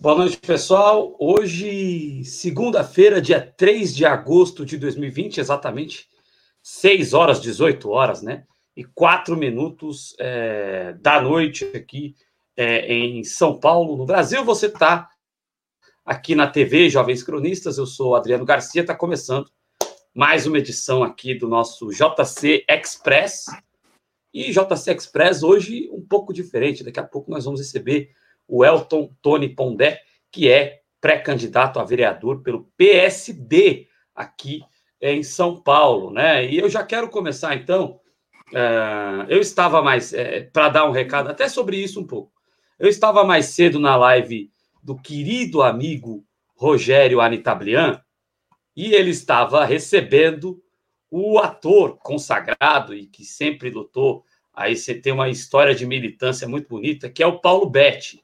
Boa noite, pessoal. Hoje, segunda-feira, dia 3 de agosto de 2020, exatamente 6 horas, 18 horas, né? E 4 minutos é, da noite aqui é, em São Paulo, no Brasil. Você está aqui na TV Jovens Cronistas. Eu sou Adriano Garcia, está começando mais uma edição aqui do nosso JC Express. E JC Express hoje um pouco diferente. Daqui a pouco nós vamos receber o Elton Tony Pondé, que é pré-candidato a vereador pelo PSD aqui em São Paulo, né? E eu já quero começar então. Uh, eu estava mais é, para dar um recado até sobre isso um pouco. Eu estava mais cedo na live do querido amigo Rogério Anitablian e ele estava recebendo o ator consagrado e que sempre lutou. Aí você tem uma história de militância muito bonita, que é o Paulo Betti.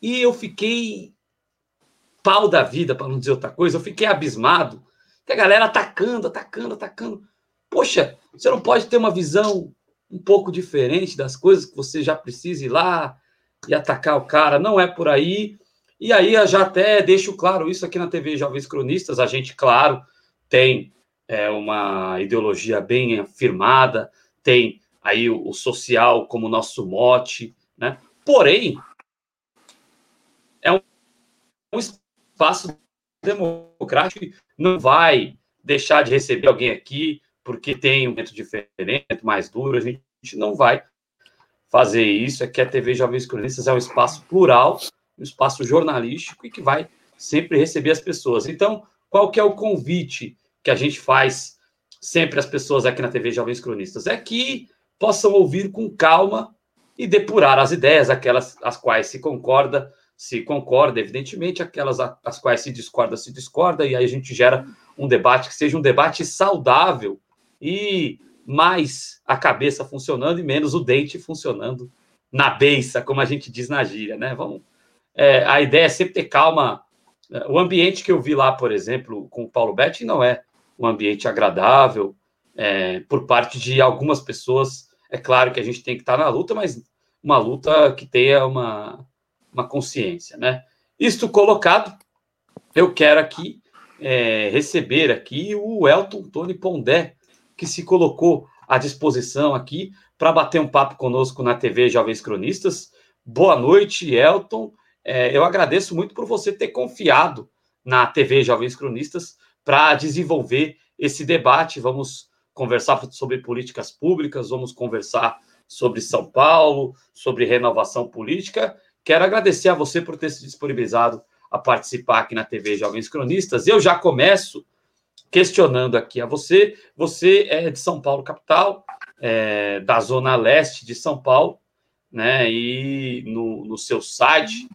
E eu fiquei pau da vida, para não dizer outra coisa, eu fiquei abismado que a galera atacando, atacando, atacando. Poxa, você não pode ter uma visão um pouco diferente das coisas que você já precisa ir lá e atacar o cara. Não é por aí. E aí eu já até deixo claro isso aqui na TV Jovens Cronistas. A gente, claro, tem é, uma ideologia bem afirmada, tem aí o, o social como nosso mote, né? Porém, um espaço democrático não vai deixar de receber alguém aqui porque tem um momento diferente, mais duro, a gente não vai fazer isso. Aqui a TV Jovens Cronistas é um espaço plural, um espaço jornalístico e que vai sempre receber as pessoas. Então, qual que é o convite que a gente faz sempre às pessoas aqui na TV Jovens Cronistas? É que possam ouvir com calma e depurar as ideias, aquelas as quais se concorda, se concorda, evidentemente, aquelas as quais se discorda, se discorda, e aí a gente gera um debate que seja um debate saudável e mais a cabeça funcionando e menos o dente funcionando na beiça, como a gente diz na gíria, né? Vamos, é, a ideia é sempre ter calma. O ambiente que eu vi lá, por exemplo, com o Paulo Betti, não é um ambiente agradável é, por parte de algumas pessoas. É claro que a gente tem que estar na luta, mas uma luta que tenha uma, uma consciência, né? Isto colocado, eu quero aqui é, receber aqui o Elton Tony Pondé, que se colocou à disposição aqui para bater um papo conosco na TV Jovens Cronistas. Boa noite, Elton. É, eu agradeço muito por você ter confiado na TV Jovens Cronistas para desenvolver esse debate. Vamos conversar sobre políticas públicas, vamos conversar sobre São Paulo, sobre renovação política Quero agradecer a você por ter se disponibilizado a participar aqui na TV Jovens Cronistas. Eu já começo questionando aqui a você. Você é de São Paulo, capital, é, da zona leste de São Paulo, né? E no, no seu site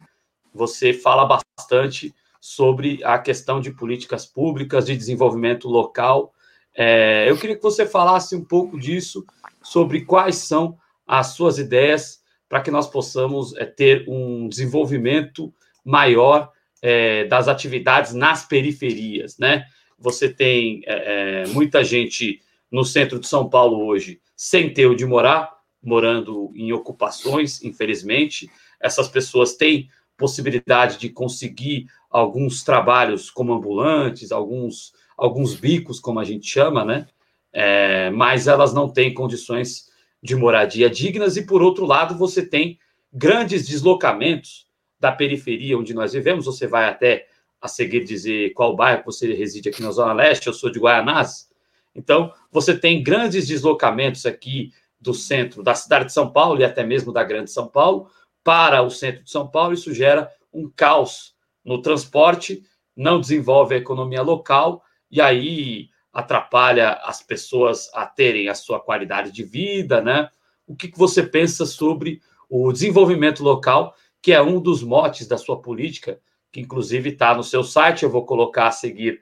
você fala bastante sobre a questão de políticas públicas, de desenvolvimento local. É, eu queria que você falasse um pouco disso, sobre quais são as suas ideias para que nós possamos é, ter um desenvolvimento maior é, das atividades nas periferias, né? Você tem é, muita gente no centro de São Paulo hoje sem ter onde morar, morando em ocupações, infelizmente. Essas pessoas têm possibilidade de conseguir alguns trabalhos como ambulantes, alguns, alguns bicos, como a gente chama, né? É, mas elas não têm condições de moradia dignas, e por outro lado, você tem grandes deslocamentos da periferia onde nós vivemos. Você vai até a seguir dizer qual bairro você reside aqui na Zona Leste, eu sou de Guaianás. Então, você tem grandes deslocamentos aqui do centro da cidade de São Paulo e até mesmo da Grande São Paulo para o centro de São Paulo. Isso gera um caos no transporte, não desenvolve a economia local e aí atrapalha as pessoas a terem a sua qualidade de vida, né? O que, que você pensa sobre o desenvolvimento local, que é um dos motes da sua política, que inclusive está no seu site, eu vou colocar a seguir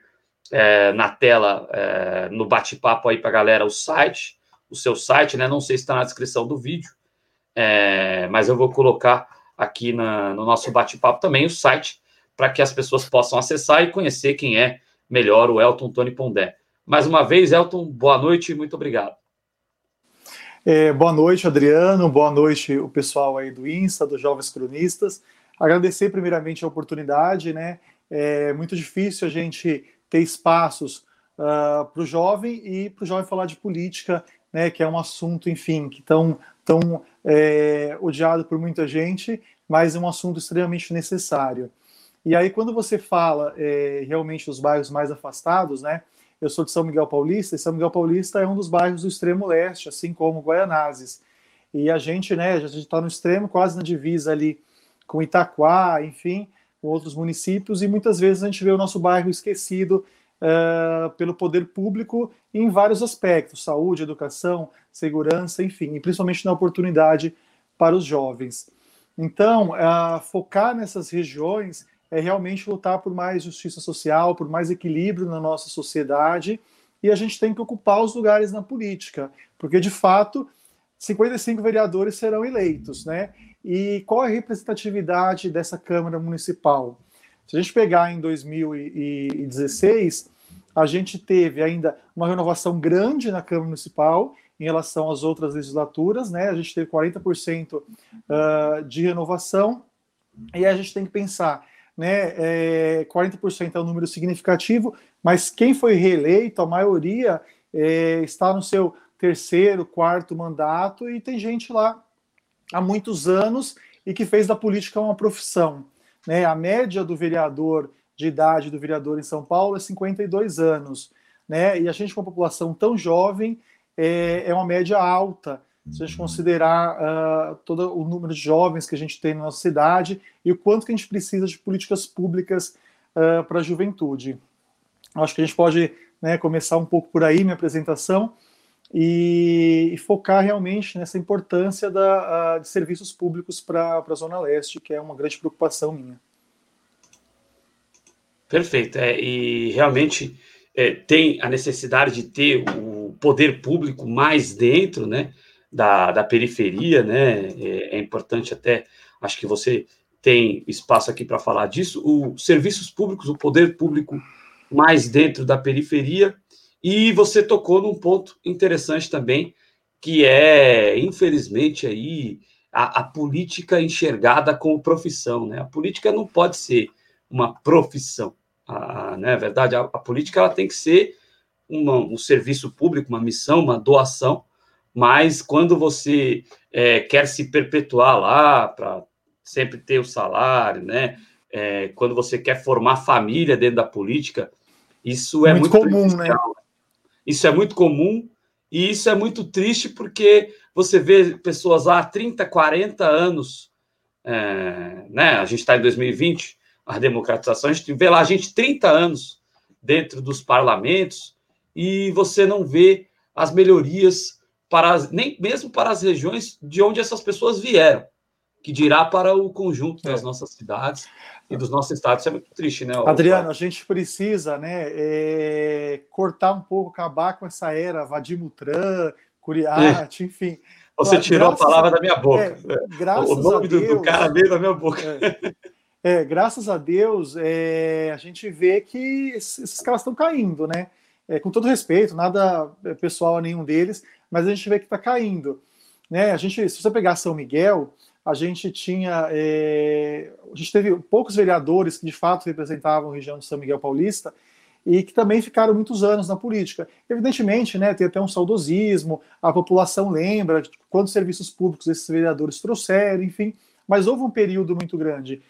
é, na tela, é, no bate-papo aí para a galera, o site, o seu site, né? Não sei se está na descrição do vídeo, é, mas eu vou colocar aqui na, no nosso bate-papo também o site, para que as pessoas possam acessar e conhecer quem é melhor o Elton Tony Pondé. Mais uma vez, Elton, boa noite e muito obrigado. É, boa noite, Adriano. Boa noite, o pessoal aí do Insta, dos Jovens Cronistas. agradecer primeiramente a oportunidade, né? É muito difícil a gente ter espaços uh, ah, para o jovem e para o jovem falar de política, né? Que é um assunto, enfim, que tão, tão é, odiado por muita gente, mas é um assunto extremamente necessário. E aí, quando você fala é, realmente dos bairros mais afastados, né? Eu sou de São Miguel Paulista, e São Miguel Paulista é um dos bairros do extremo leste, assim como Guaianazes. E a gente, né, a gente está no extremo, quase na divisa ali com Itaquá, enfim, com outros municípios, e muitas vezes a gente vê o nosso bairro esquecido uh, pelo poder público em vários aspectos: saúde, educação, segurança, enfim, e principalmente na oportunidade para os jovens. Então, uh, focar nessas regiões é realmente lutar por mais justiça social, por mais equilíbrio na nossa sociedade, e a gente tem que ocupar os lugares na política, porque de fato 55 vereadores serão eleitos, né? E qual a representatividade dessa Câmara Municipal? Se a gente pegar em 2016, a gente teve ainda uma renovação grande na Câmara Municipal em relação às outras legislaturas, né? A gente teve 40% uh, ah, de renovação, e a gente tem que pensar né, é, 40% é um número significativo, mas quem foi reeleito, a maioria é, está no seu terceiro, quarto mandato e tem gente lá há muitos anos e que fez da política uma profissão. Né? A média do vereador, de idade do vereador em São Paulo é 52 anos. Né? E a gente, com uma população tão jovem, é, é uma média alta se a gente considerar uh, todo o número de jovens que a gente tem na nossa cidade e o quanto que a gente precisa de políticas públicas uh, para a juventude. Acho que a gente pode né, começar um pouco por aí minha apresentação e, e focar realmente nessa importância da, uh, de serviços públicos para a Zona Leste, que é uma grande preocupação minha. Perfeito. É, e realmente é, tem a necessidade de ter o poder público mais dentro, né? Da, da periferia, né? É, é importante até, acho que você tem espaço aqui para falar disso. Os serviços públicos, o poder público mais dentro da periferia. E você tocou num ponto interessante também, que é, infelizmente, aí a, a, política enxergada como profissão. Né? A política não pode ser uma profissão. A, né? a verdade, a, a política ela tem que ser uma, um serviço público, uma missão, uma doação mas quando você é, quer se perpetuar lá para sempre ter o salário, né? É, quando você quer formar família dentro da política, isso é muito, muito comum, né? Isso é muito comum e isso é muito triste porque você vê pessoas lá há 30, 40 anos, é, né? A gente está em 2020, a democratização, a gente vê lá a gente 30 anos dentro dos parlamentos e você não vê as melhorias para as, nem mesmo para as regiões de onde essas pessoas vieram, que dirá para o conjunto das é. nossas cidades e dos nossos estados. Isso é muito triste, né? Adriano, a gente precisa né, é, cortar um pouco, acabar com essa era Vadimutran, Curiate, é. enfim. Você tirou a palavra a, da minha boca. É, o nome Deus, do, cara veio da minha boca. É, é, graças a Deus, a gente vê que esses caras estão caindo, né? com todo respeito, nada pessoal a nenhum deles, mas a gente vê que está caindo. Né? A gente, se você pegar São Miguel, a gente tinha, é, a gente teve poucos vereadores que de fato representavam a região de São Miguel Paulista e que também ficaram muitos anos na política. Evidentemente, né, tem até um saudosismo, a população lembra de quantos serviços públicos esses vereadores trouxeram, enfim, mas houve um período muito grande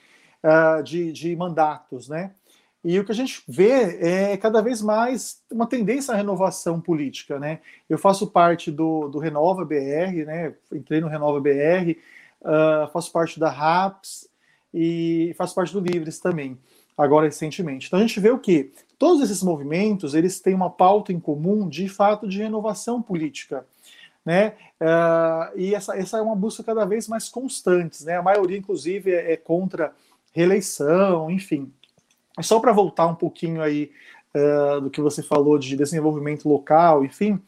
uh, de, de mandatos, né? E o que a gente vê é cada vez mais uma tendência à renovação política, né? Eu faço parte do, do Renova BR, né? Entrei no Renova BR, uh, ah, faço parte da RAPS e faço parte do Livres também, agora recentemente. Então a gente vê o que todos esses movimentos eles têm uma pauta em comum de fato de renovação política, né? Uh, e essa, essa é uma busca cada vez mais constante, né? A maioria, inclusive, é, é contra reeleição, enfim. Só para voltar um pouquinho aí uh, do que você falou de desenvolvimento local, enfim,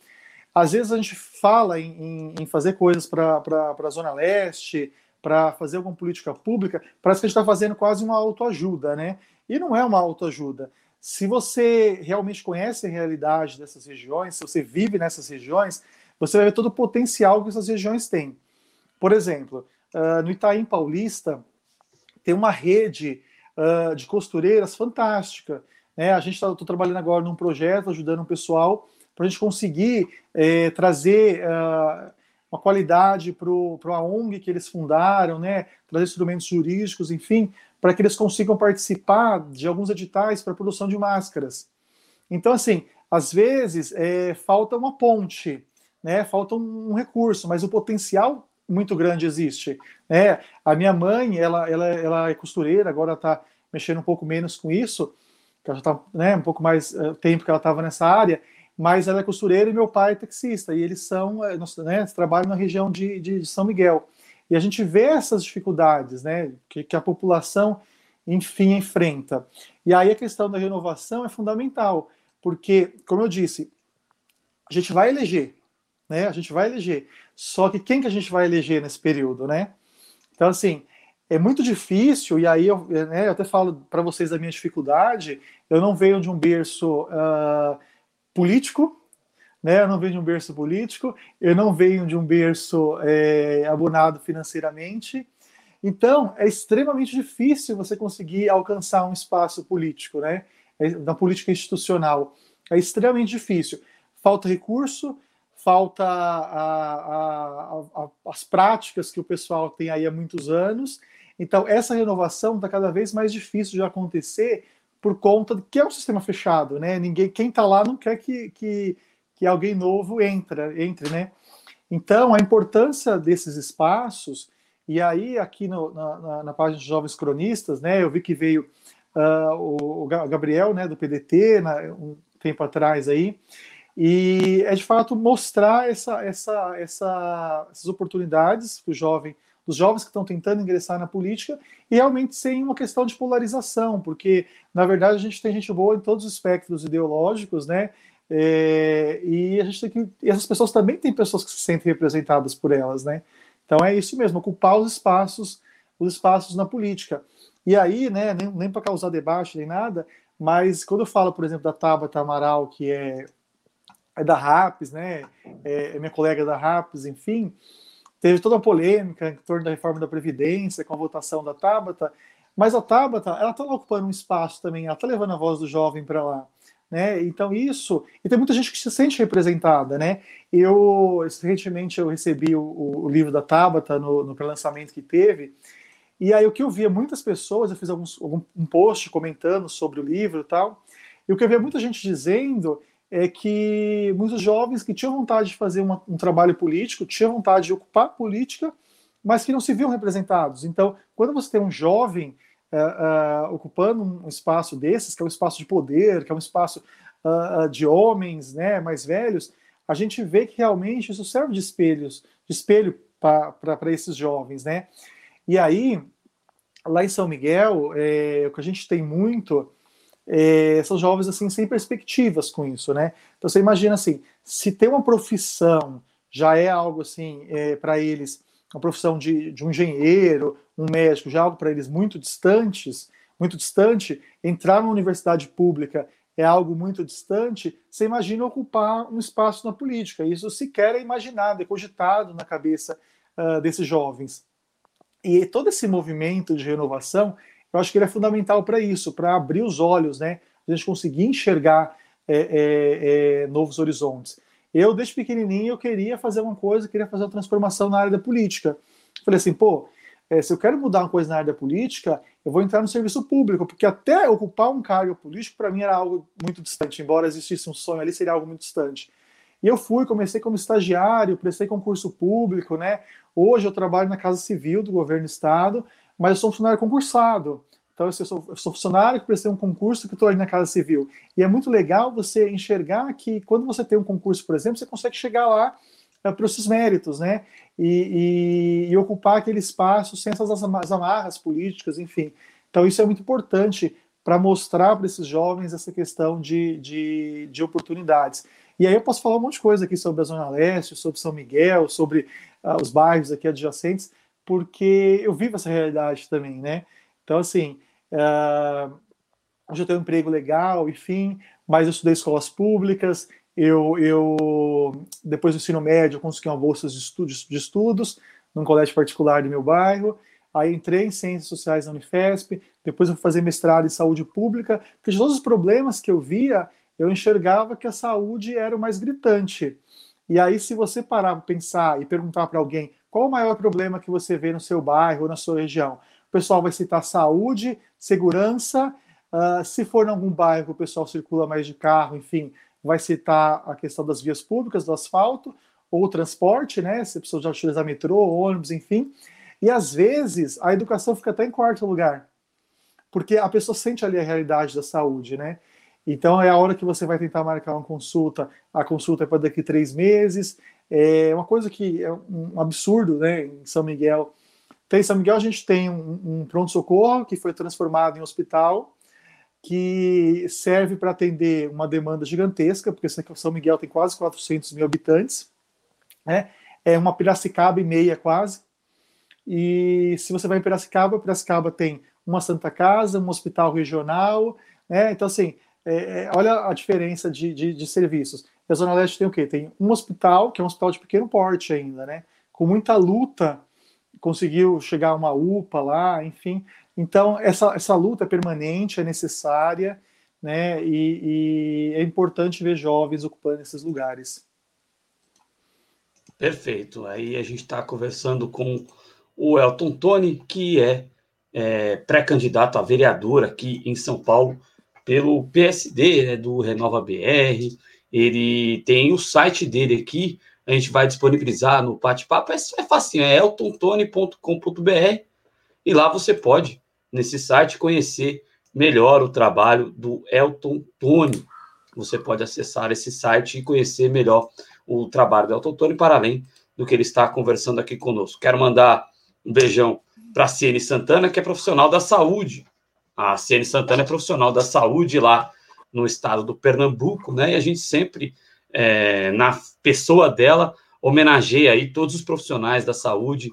às vezes a gente fala em, em, em fazer coisas para a Zona Leste, para fazer alguma política pública, parece que a gente está fazendo quase uma autoajuda, né? E não é uma autoajuda. Se você realmente conhece a realidade dessas regiões, se você vive nessas regiões, você vai ver todo o potencial que essas regiões têm. Por exemplo, uh, no Itaim Paulista, tem uma rede uh, de costureiras fantástica. Né? A gente está trabalhando agora num projeto, ajudando o pessoal, para a gente conseguir é, trazer uh, uma qualidade para a ONG que eles fundaram, né? trazer instrumentos jurídicos, enfim, para que eles consigam participar de alguns editais para produção de máscaras. Então, assim, às vezes é, falta uma ponte, né? falta um, um recurso, mas o potencial muito grande existe. Né? A minha mãe, ela, ela, ela é costureira, agora está mexendo um pouco menos com isso, ela já está né, um pouco mais uh, tempo que ela estava nessa área, mas ela é costureira e meu pai é taxista, e eles são, eh, né, trabalham na região de, de São Miguel. E a gente vê essas dificuldades né, que, que a população, enfim, enfrenta. E aí a questão da renovação é fundamental, porque, como eu disse, a gente vai eleger, né? A gente vai eleger. Só que quem que a gente vai eleger nesse período, né? Então, assim, é muito difícil, e aí eu, né, eu até falo para vocês da minha dificuldade, eu não venho de um berço uh, político, né? Eu não venho de um berço político, eu não venho de um berço é, abonado financeiramente. Então, é extremamente difícil você conseguir alcançar um espaço político, né? É, na política institucional. É extremamente difícil. Falta recurso, falta a, a, a, as práticas que o pessoal tem aí há muitos anos. Então, essa renovação está cada vez mais difícil de acontecer por conta que é um sistema fechado, né? Ninguém, quem está lá não quer que, que, que alguém novo entra, entre, né? Então, a importância desses espaços, e aí aqui no, na, na, página de Jovens Cronistas, né, eu vi que veio uh, o, o, Gabriel, né, do PDT, na, um tempo atrás aí, e é de fato mostrar essa, essa, essa, essas oportunidades para o jovem, dos jovens que estão tentando ingressar na política, e realmente sem uma questão de polarização, porque na verdade a gente tem gente boa em todos os espectros ideológicos, né? É, e a gente tem que. E essas pessoas também têm pessoas que se sentem representadas por elas, né? Então é isso mesmo, ocupar os espaços, os espaços na política. E aí, né, nem, nem para causar debate nem nada, mas quando eu falo, por exemplo, da Tabata Amaral, que é é da RAPS, né? É, é minha colega da RAPS, enfim. Teve toda a polêmica em torno da reforma da Previdência, com a votação da Tabata, mas a Tabata, ela está ocupando um espaço também, ela está levando a voz do jovem para lá. Né? Então isso, e tem muita gente que se sente representada, né? Eu recentemente eu recebi o, o livro da Tabata no, no pré-lançamento que teve, e aí o que eu via muitas pessoas, eu fiz alguns, algum, um post comentando sobre o livro e tal, e o que eu via muita gente dizendo é que muitos jovens que tinham vontade de fazer uma, um trabalho político, tinham vontade de ocupar política, mas que não se viam representados. Então, quando você tem um jovem uh, uh, ocupando um espaço desses, que é um espaço de poder, que é um espaço uh, de homens né, mais velhos, a gente vê que realmente isso serve de espelhos, de espelho para esses jovens, né? E aí, lá em São Miguel, é, o que a gente tem muito são jovens assim sem perspectivas com isso, né? Então você imagina assim, se ter uma profissão já é algo assim é, para eles, uma profissão de, de um engenheiro, um médico, já é algo para eles muito distantes, muito distante, entrar numa universidade pública é algo muito distante, você imagina ocupar um espaço na política. Isso sequer é imaginado, é cogitado na cabeça uh, desses jovens. E todo esse movimento de renovação eu acho que ele é fundamental para isso, para abrir os olhos, né? A gente conseguir enxergar é, é, é, novos horizontes. Eu, desde pequenininho, eu queria fazer uma coisa, queria fazer uma transformação na área da política. Falei assim, pô, é, se eu quero mudar uma coisa na área da política, eu vou entrar no serviço público, porque até ocupar um cargo político, para mim, era algo muito distante, embora existisse um sonho ali, seria algo muito distante. E eu fui, comecei como estagiário, prestei concurso público, né? Hoje eu trabalho na Casa Civil do Governo do Estado, mas eu sou um funcionário concursado. Então, eu sou, eu sou funcionário que prestei um concurso que estou ali na Casa Civil. E é muito legal você enxergar que quando você tem um concurso, por exemplo, você consegue chegar lá é, para os seus méritos, né? E, e, e, ocupar aquele espaço sem essas amarras políticas, enfim. Então, isso é muito importante para mostrar para esses jovens essa questão de, de, de, oportunidades. E aí eu posso falar um monte de coisa aqui sobre a Zona Leste, sobre São Miguel, sobre uh, os bairros aqui adjacentes, porque eu vivo essa realidade também, né? Então, assim, uh, hoje eu tenho um emprego legal, enfim, mas eu estudei escolas públicas, eu, eu depois do ensino médio, consegui uma bolsa de estudos, de estudos num colégio particular do meu bairro, aí entrei em Ciências Sociais na Unifesp, depois eu fui fazer mestrado em Saúde Pública, porque de todos os problemas que eu via, eu enxergava que a saúde era o mais gritante. E aí, se você parar para pensar e perguntar para alguém qual o maior problema que você vê no seu bairro ou na sua região, o pessoal vai citar saúde, segurança. Uh, se for em algum bairro, o pessoal circula mais de carro, enfim, vai citar a questão das vias públicas, do asfalto, ou transporte, né? Se a pessoa já utiliza metrô, ônibus, enfim. E às vezes a educação fica até em quarto lugar, porque a pessoa sente ali a realidade da saúde, né? Então é a hora que você vai tentar marcar uma consulta, a consulta é para daqui três meses. É uma coisa que é um absurdo, né? Em São Miguel. Então, em São Miguel a gente tem um, um pronto-socorro que foi transformado em hospital, que serve para atender uma demanda gigantesca, porque São Miguel tem quase 400 mil habitantes, né? É uma Piracicaba e meia quase. E se você vai em Piracicaba, Piracicaba tem uma Santa Casa, um hospital regional, né? Então, assim, é, é, olha a diferença de, de, de, serviços. a Zona Leste tem o quê? Tem um hospital, que é um hospital de pequeno porte ainda, né? Com muita luta, conseguiu chegar a uma UPA lá, enfim. Então, essa, essa luta é permanente, é necessária, né? E, e é importante ver jovens ocupando esses lugares. Perfeito. Aí a gente está conversando com o Elton Tony, que é, é pré-candidato a vereador aqui em São Paulo pelo PSD, né, do Renova BR. Ele tem o site dele aqui, a gente vai disponibilizar no bate-papo. É, é fácil, é eltontone.com.br e lá você pode, nesse site, conhecer melhor o trabalho do Elton Tony. Você pode acessar esse site e conhecer melhor o trabalho do Elton Tony, para além do que ele está conversando aqui conosco. Quero mandar um beijão para a Ciene Santana, que é profissional da saúde. A Ciene Santana é profissional da saúde lá no estado do Pernambuco, né? E a gente sempre, é, na pessoa dela, homenageia aí todos os profissionais da saúde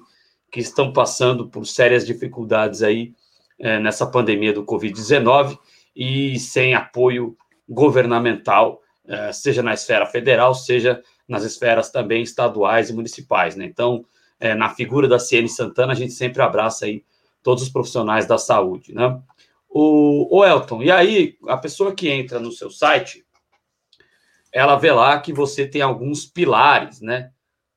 que estão passando por sérias dificuldades aí é, nessa pandemia do Covid-19 e sem apoio governamental, é, seja na esfera federal, seja nas esferas também estaduais e municipais, né? Então, é, na figura da Ciene Santana, a gente sempre abraça aí todos os profissionais da saúde, né? O, o Elton, e aí a pessoa que entra no seu site, ela vê lá que você tem alguns pilares, né,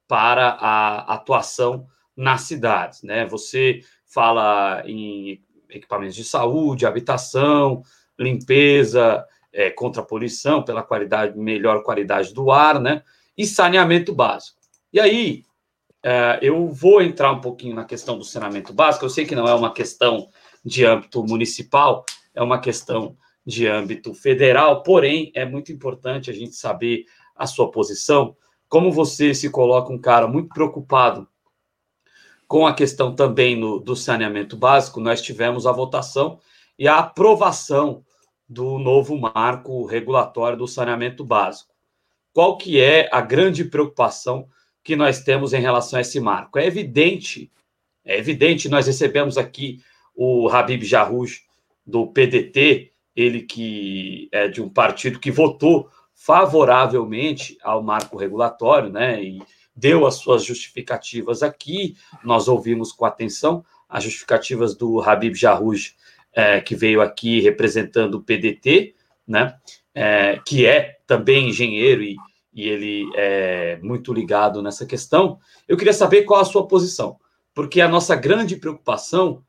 para a atuação nas cidades, né? Você fala em equipamentos de saúde, habitação, limpeza, é, contra a poluição, pela qualidade, melhor qualidade do ar, né? E saneamento básico. E aí, é, eu vou entrar um pouquinho na questão do saneamento básico. Eu sei que não é uma questão de âmbito municipal, é uma questão de âmbito federal, porém, é muito importante a gente saber a sua posição. Como você se coloca um cara muito preocupado com a questão também no, do saneamento básico, nós tivemos a votação e a aprovação do novo marco regulatório do saneamento básico. Qual que é a grande preocupação que nós temos em relação a esse marco. É evidente, é evidente, nós recebemos aqui o Habib Jarrouj, do PDT, ele que é de um partido que votou favoravelmente ao marco regulatório, né, e deu as suas justificativas aqui, nós ouvimos com atenção as justificativas do Habib Jarrouj, é, que veio aqui representando o PDT, né, é, que é também engenheiro e e ele é muito ligado nessa questão. Eu queria saber qual a sua posição, porque a nossa grande preocupação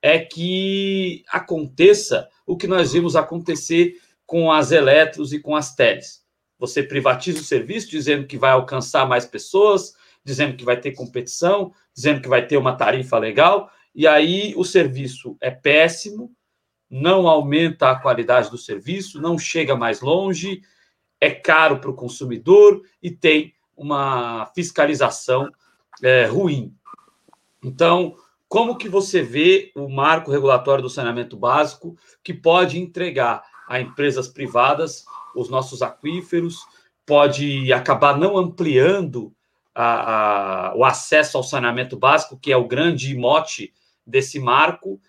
é que aconteça o que nós vimos acontecer com as eletros e com as teles. Você privatiza o serviço dizendo que vai alcançar mais pessoas, dizendo que vai ter competição, dizendo que vai ter uma tarifa legal, e aí o serviço é péssimo, não aumenta a qualidade do serviço, não chega mais longe, é caro para o consumidor e tem uma fiscalização é, ruim. Então, como que você vê o marco regulatório do saneamento básico que pode entregar a empresas privadas os nossos aquíferos, pode acabar não ampliando a, a, o acesso ao saneamento básico, que é o grande mote desse marco,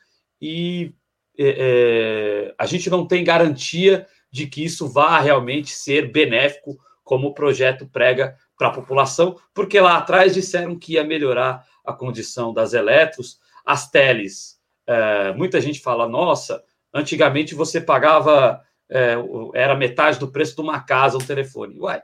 e é, é a gente não tem garantia de que isso vá realmente ser benéfico, como o projeto prega para a população, porque lá atrás disseram que ia melhorar a condição das eletros as teles. É, muita gente fala, nossa, antigamente você pagava, é, era metade do preço de uma casa, um telefone. Uai,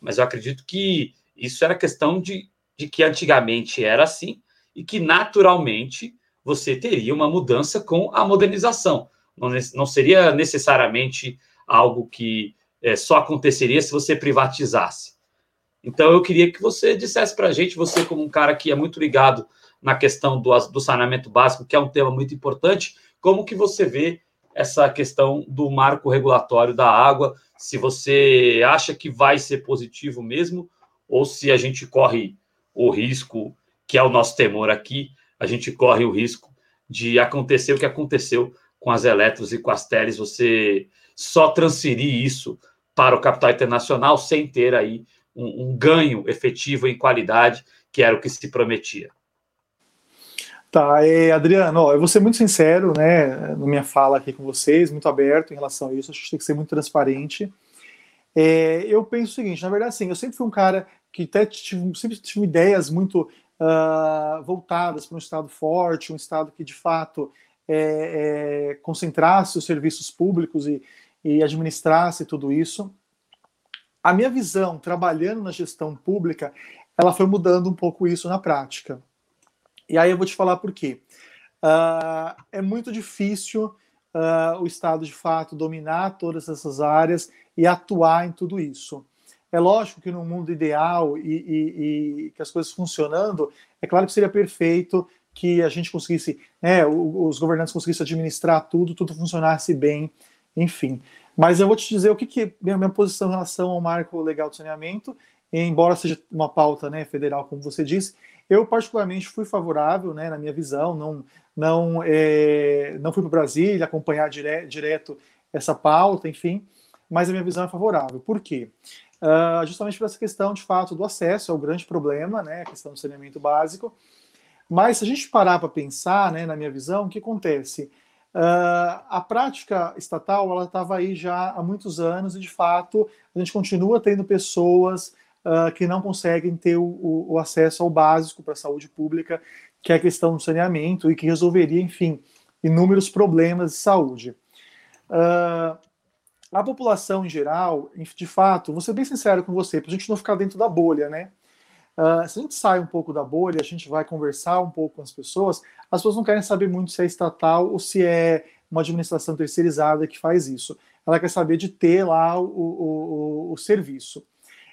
mas eu acredito que isso era questão de, de que antigamente era assim e que naturalmente você teria uma mudança com a modernização. Não, não seria necessariamente algo que é, só aconteceria se você privatizasse. Então, eu queria que você dissesse para a gente, você como um cara que é muito ligado na questão do, do saneamento básico, que é um tema muito importante, como que você vê essa questão do marco regulatório da água, se você acha que vai ser positivo mesmo, ou se a gente corre o risco, que é o nosso temor aqui, a gente corre o risco de acontecer o que aconteceu com as eletros e com as teles, você só transferir isso para o capital internacional sem ter aí um, um ganho efetivo em qualidade, que era o que se prometia. Tá, é, Adriano, ó, eu vou ser muito sincero, né, na minha fala aqui com vocês, muito aberto em relação a isso, acho que tem que ser muito transparente. É, eu penso o seguinte, na verdade, assim, eu sempre fui um cara que até tive, sempre tive ideias muito uh, voltadas para um Estado forte, um Estado que, de fato, é, é, concentrasse os serviços públicos e, e administrasse tudo isso a minha visão, trabalhando na gestão pública, ela foi mudando um pouco isso na prática. E aí eu vou te falar por quê. Uh, é muito difícil uh, o Estado, de fato, dominar todas essas áreas e atuar em tudo isso. É lógico que no mundo ideal e, e, e que as coisas funcionando, é claro que seria perfeito que a gente conseguisse, né, os governantes conseguissem administrar tudo, tudo funcionasse bem, enfim. Mas eu vou te dizer o que, que minha, minha posição em relação ao marco legal de saneamento, embora seja uma pauta né, federal, como você disse, eu particularmente fui favorável, né, na minha visão, não não é, não fui para Brasília acompanhar dire, direto essa pauta, enfim, mas a minha visão é favorável. Por quê? Uh, justamente por essa questão, de fato, do acesso é o grande problema, né, a questão do saneamento básico. Mas se a gente parar para pensar, né, na minha visão, o que acontece? Uh, a prática estatal ela estava aí já há muitos anos e de fato a gente continua tendo pessoas uh, que não conseguem ter o, o acesso ao básico para a saúde pública, que é a questão do saneamento e que resolveria, enfim, inúmeros problemas de saúde. Uh, a população em geral, de fato, vou ser bem sincero com você, para a gente não ficar dentro da bolha, né? Uh, se a gente sai um pouco da bolha, a gente vai conversar um pouco com as pessoas, as pessoas não querem saber muito se é estatal ou se é uma administração terceirizada que faz isso. Ela quer saber de ter lá o, o, o, o serviço.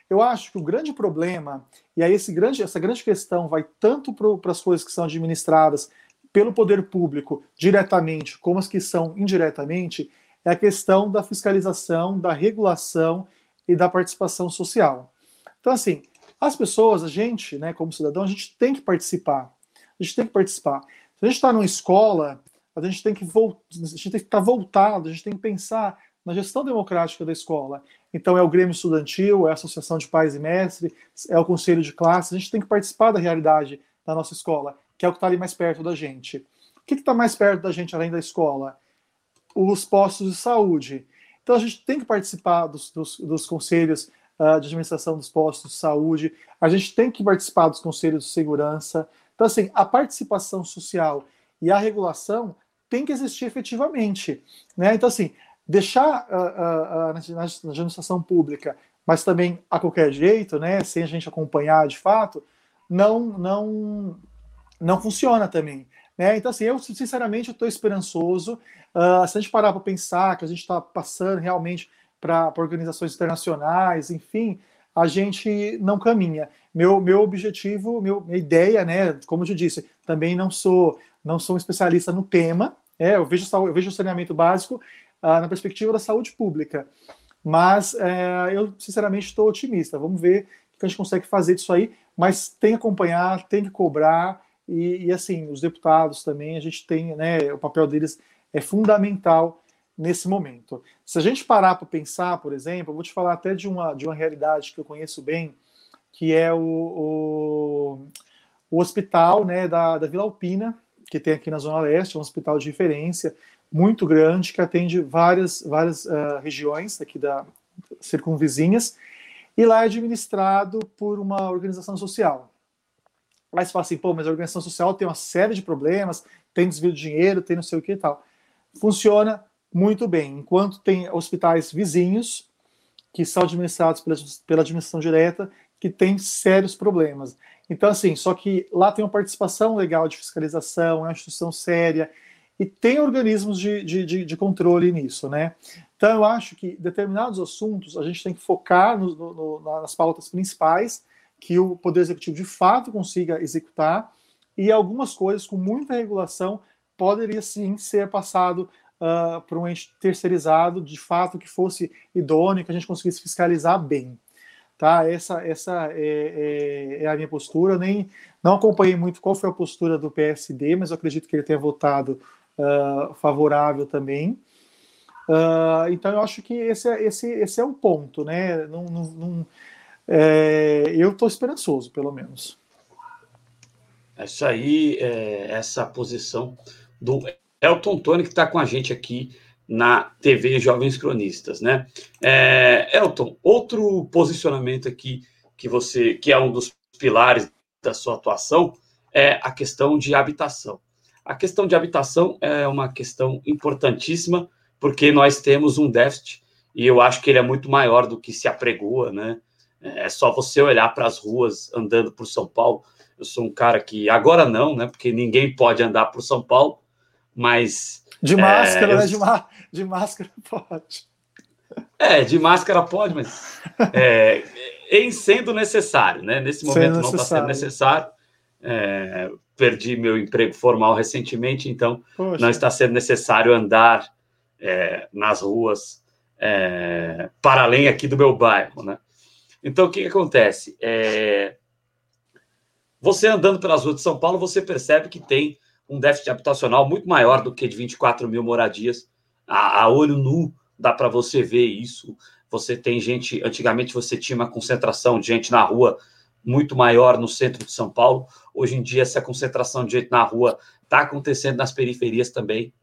Eu acho que o grande problema, e aí esse grande, essa grande questão vai tanto para as coisas que são administradas pelo poder público diretamente, como as que são indiretamente, é a questão da fiscalização, da regulação e da participação social. Então, assim, as pessoas, a gente, né, como cidadão, a gente tem que participar. A gente tem que participar. Se a gente está numa escola, a gente tem que estar tá voltado, a gente tem que pensar na gestão democrática da escola. Então é o Grêmio Estudantil, é a Associação de Pais e Mestres, é o Conselho de Classe, a gente tem que participar da realidade da nossa escola, que é o que está ali mais perto da gente. O que está mais perto da gente além da escola? Os postos de saúde. Então a gente tem que participar dos, dos, dos conselhos uh, de administração dos postos de saúde, a gente tem que participar dos conselhos de segurança. Então, assim, a participação social e a regulação tem que existir efetivamente. Né? Então, assim, deixar uh, uh, na, na administração pública, mas também a qualquer jeito, né, sem a gente acompanhar de fato, não, não, não funciona também. Né? Então, assim, eu sinceramente estou esperançoso. Uh, se a gente parar para pensar que a gente está passando realmente para organizações internacionais, enfim, a gente não caminha. Meu, meu objetivo, meu, minha ideia, né, como eu te disse, também não sou não sou um especialista no tema, é, eu, vejo, eu vejo o saneamento básico ah, na perspectiva da saúde pública, mas é, eu sinceramente estou otimista. Vamos ver o que a gente consegue fazer disso aí, mas tem que acompanhar, tem que cobrar, e, e assim, os deputados também, a gente tem, né, o papel deles é fundamental nesse momento. Se a gente parar para pensar, por exemplo, vou te falar até de uma, de uma realidade que eu conheço bem, que é o, o, o hospital né, da, da Vila Alpina, que tem aqui na Zona Leste, é um hospital de referência muito grande, que atende várias, várias uh, regiões aqui da circunvizinhas, e lá é administrado por uma organização social. Você fala assim, pô, mas a organização social tem uma série de problemas, tem desvio de dinheiro, tem não sei o que e tal. Funciona muito bem. Enquanto tem hospitais vizinhos, que são administrados pela, pela administração direta, que tem sérios problemas. Então, assim, só que lá tem uma participação legal de fiscalização, é uma instituição séria, e tem organismos de, de, de, de controle nisso, né? Então, eu acho que determinados assuntos a gente tem que focar no, no, nas pautas principais, que o Poder Executivo de fato consiga executar, e algumas coisas com muita regulação poderia sim ser passado uh, para um ente terceirizado, de fato, que fosse idôneo, que a gente conseguisse fiscalizar bem. Tá? Essa, essa é, é, é, a minha postura. Nem não acompanhei muito qual foi a postura do PSD, mas eu acredito que ele tenha votado uh, favorável também. Uh, então eu acho que esse é, esse, esse é o ponto, né? É, eu estou esperançoso, pelo menos. Essa aí, é, essa posição do Elton Tony, que está com a gente aqui na TV Jovens Cronistas, né? É, Elton, outro posicionamento aqui que você, que é um dos pilares da sua atuação, é a questão de habitação. A questão de habitação é uma questão importantíssima, porque nós temos um déficit, e eu acho que ele é muito maior do que se apregoa, né? É só você olhar para as ruas andando por São Paulo. Eu sou um cara que agora não, né? Porque ninguém pode andar por São Paulo, mas de máscara, é, né? De, de, máscara pode. É, de máscara pode, mas é, em sendo necessário, né? Nesse momento não está sendo necessário. É, perdi meu emprego formal recentemente, então Poxa. não está sendo necessário andar é, nas ruas é, para além aqui do meu bairro, né? Então, o que, que acontece? É, você andando pelas ruas de São Paulo, você percebe que tem um déficit habitacional muito maior do que de 24 mil moradias. A, a olho nu dá para você ver isso. Você tem gente, antigamente você tinha uma concentração de gente na rua muito maior no centro de São Paulo. Hoje em dia, essa concentração de gente na rua está acontecendo nas periferias também.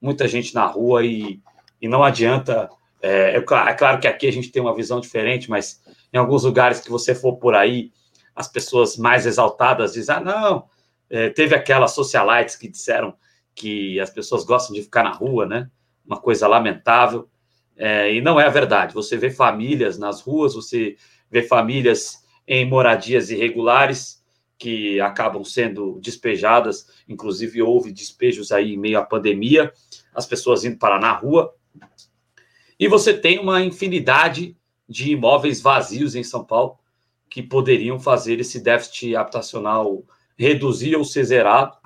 Muita gente na rua e, e não adianta. É, é, é claro que aqui a gente tem uma visão diferente, mas em alguns lugares que você for por aí, as pessoas mais exaltadas dizem: ah, não, é, teve aquelas socialites que disseram que as pessoas gostam de ficar na rua, né? Uma coisa lamentável. É, e não é a verdade. Você vê famílias nas ruas, você vê famílias em moradias irregulares que acabam sendo despejadas. Inclusive, houve despejos aí em meio à pandemia, as pessoas indo para na rua. E você tem uma infinidade de imóveis vazios em São Paulo que poderiam fazer esse déficit habitacional reduzir ou ser zerado.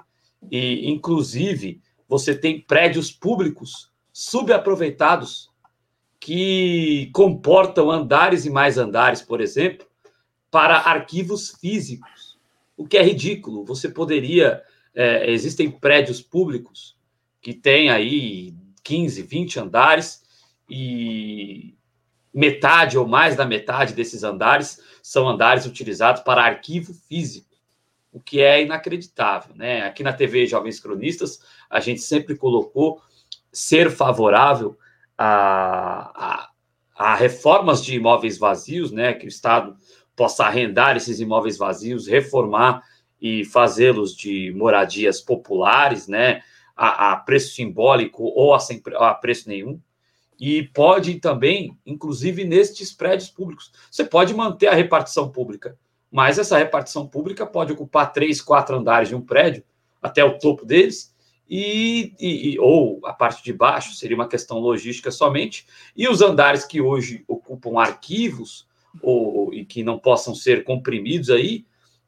E, inclusive, você tem prédios públicos subaproveitados que comportam andares e mais andares, por exemplo, para arquivos físicos, o que é ridículo. Você poderia. É, existem prédios públicos que têm aí 15, 20 andares e metade ou mais da metade desses andares são andares utilizados para arquivo físico, o que é inacreditável. Né? Aqui na TV Jovens Cronistas, a gente sempre colocou ser favorável a, a, a reformas de imóveis vazios, né? que o Estado possa arrendar esses imóveis vazios, reformar e fazê-los de moradias populares, né? A, a, preço simbólico ou a, sem, a preço nenhum e pode também, inclusive nestes prédios públicos, você pode manter a repartição pública, mas essa repartição pública pode ocupar três, quatro andares de um prédio até o topo deles, e, e, ou a parte de baixo seria uma questão logística somente, e os andares que hoje ocupam arquivos ou e que não possam ser comprimidos aí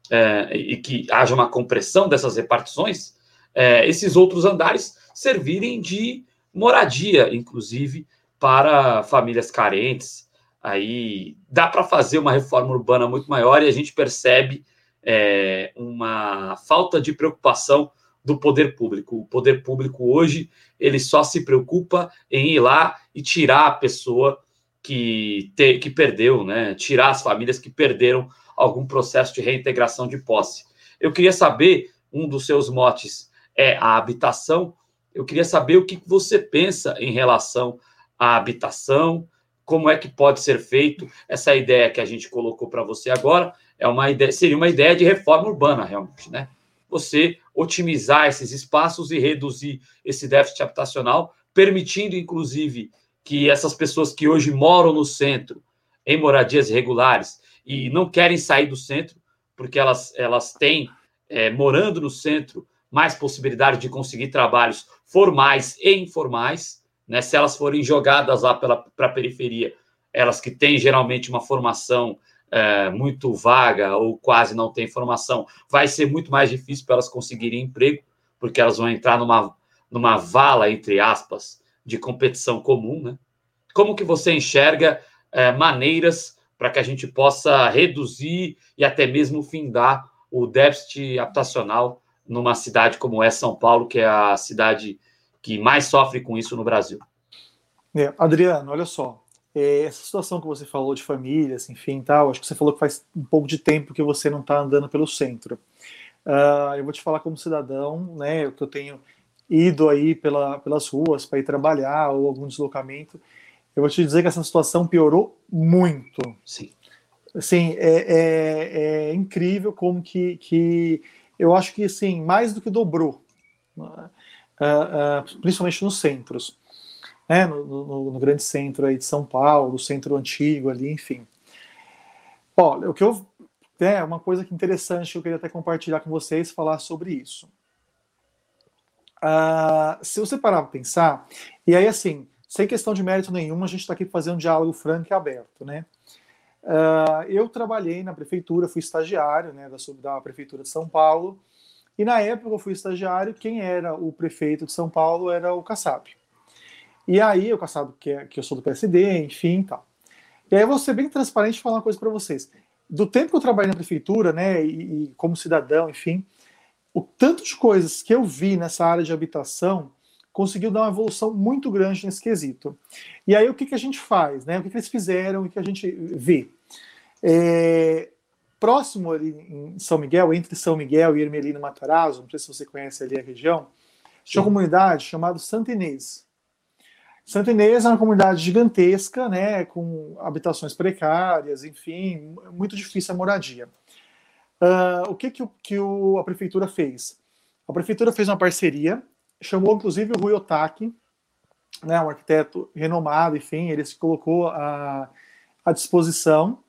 é, e que haja uma compressão dessas repartições, é, esses outros andares servirem de moradia, inclusive para famílias carentes. Aí dá para fazer uma reforma urbana muito maior e a gente percebe é, uma falta de preocupação do poder público. O poder público hoje ele só se preocupa em ir lá e tirar a pessoa que, te, que perdeu, né? Tirar as famílias que perderam algum processo de reintegração de posse. Eu queria saber um dos seus motes é a habitação. Eu queria saber o que você pensa em relação a habitação, como é que pode ser feito essa ideia que a gente colocou para você agora, é uma ideia, seria uma ideia de reforma urbana, realmente, né? Você otimizar esses espaços e reduzir esse déficit habitacional, permitindo, inclusive, que essas pessoas que hoje moram no centro, em moradias irregulares, e não querem sair do centro, porque elas, elas têm, é, morando no centro, mais possibilidade de conseguir trabalhos formais e informais, né? Se elas forem jogadas lá para a periferia, elas que têm geralmente uma formação é, muito vaga ou quase não têm formação, vai ser muito mais difícil para elas conseguirem emprego, porque elas vão entrar numa, numa vala, entre aspas, de competição comum, né? Como que você enxerga é, maneiras para que a gente possa reduzir e até mesmo findar o déficit habitacional numa cidade como é São Paulo, que é a cidade que mais sofre com isso no Brasil? É, Adriano, olha só, é, essa situação que você falou de famílias, enfim, tal, acho que você falou que faz um pouco de tempo que você não está andando pelo centro. Uh, eu vou te falar como cidadão, né, que eu tenho ido aí pela, pelas ruas para ir trabalhar ou algum deslocamento, eu vou te dizer que essa situação piorou muito. Sim. Assim, é, é, é incrível como que, que eu acho que, assim, mais do que dobrou, uh, uh, principalmente nos centros né, no, no, no, grande centro aí de São Paulo, centro antigo ali, enfim. Olha, o que eu é uma coisa que interessante que eu queria até compartilhar com vocês, falar sobre isso. Uh, se você parar para pensar, e aí assim, sem questão de mérito nenhum, a gente está aqui fazendo um diálogo franco e aberto, né? Uh, eu trabalhei na prefeitura, fui estagiário né, da, da prefeitura de São Paulo, e na época eu fui estagiário, quem era o prefeito de São Paulo era o Kassab. E aí, eu caçado que, é, que eu sou do PSD, enfim, tal. E aí eu vou ser bem transparente e falar uma coisa para vocês. Do tempo que eu trabalhei na prefeitura, né, e, e, como cidadão, enfim, o tanto de coisas que eu vi nessa área de habitação conseguiu dar uma evolução muito grande nesse quesito. E aí o que, que a gente faz, né? O que, que eles fizeram e que a gente vê? É, próximo ali em São Miguel, entre São Miguel e Ermelino Matarazzo, não sei se você conhece ali a região, tinha uma comunidade chamada Santa Inês. Santa Inês é uma comunidade gigantesca, né, com habitações precárias, enfim, muito difícil a moradia. Uh, o que, que, o, que o, a prefeitura fez? A prefeitura fez uma parceria, chamou inclusive o Rui Otaki, né, um arquiteto renomado, enfim, ele se colocou à, à disposição.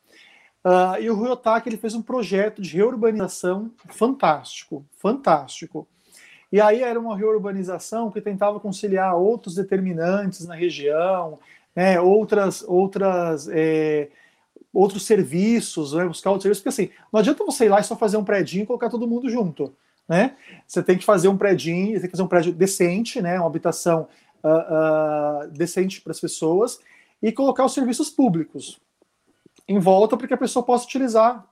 Uh, e o Rui Otaki ele fez um projeto de reurbanização fantástico, fantástico. E aí era uma reurbanização que tentava conciliar outros determinantes na região, né, outras, outras, é, outros serviços, né, buscar outros serviços, porque assim, não adianta você ir lá e só fazer um prédio e colocar todo mundo junto. Né? Você tem que fazer um prédio, tem que fazer um prédio decente, né, uma habitação uh, uh, decente para as pessoas e colocar os serviços públicos em volta para que a pessoa possa utilizar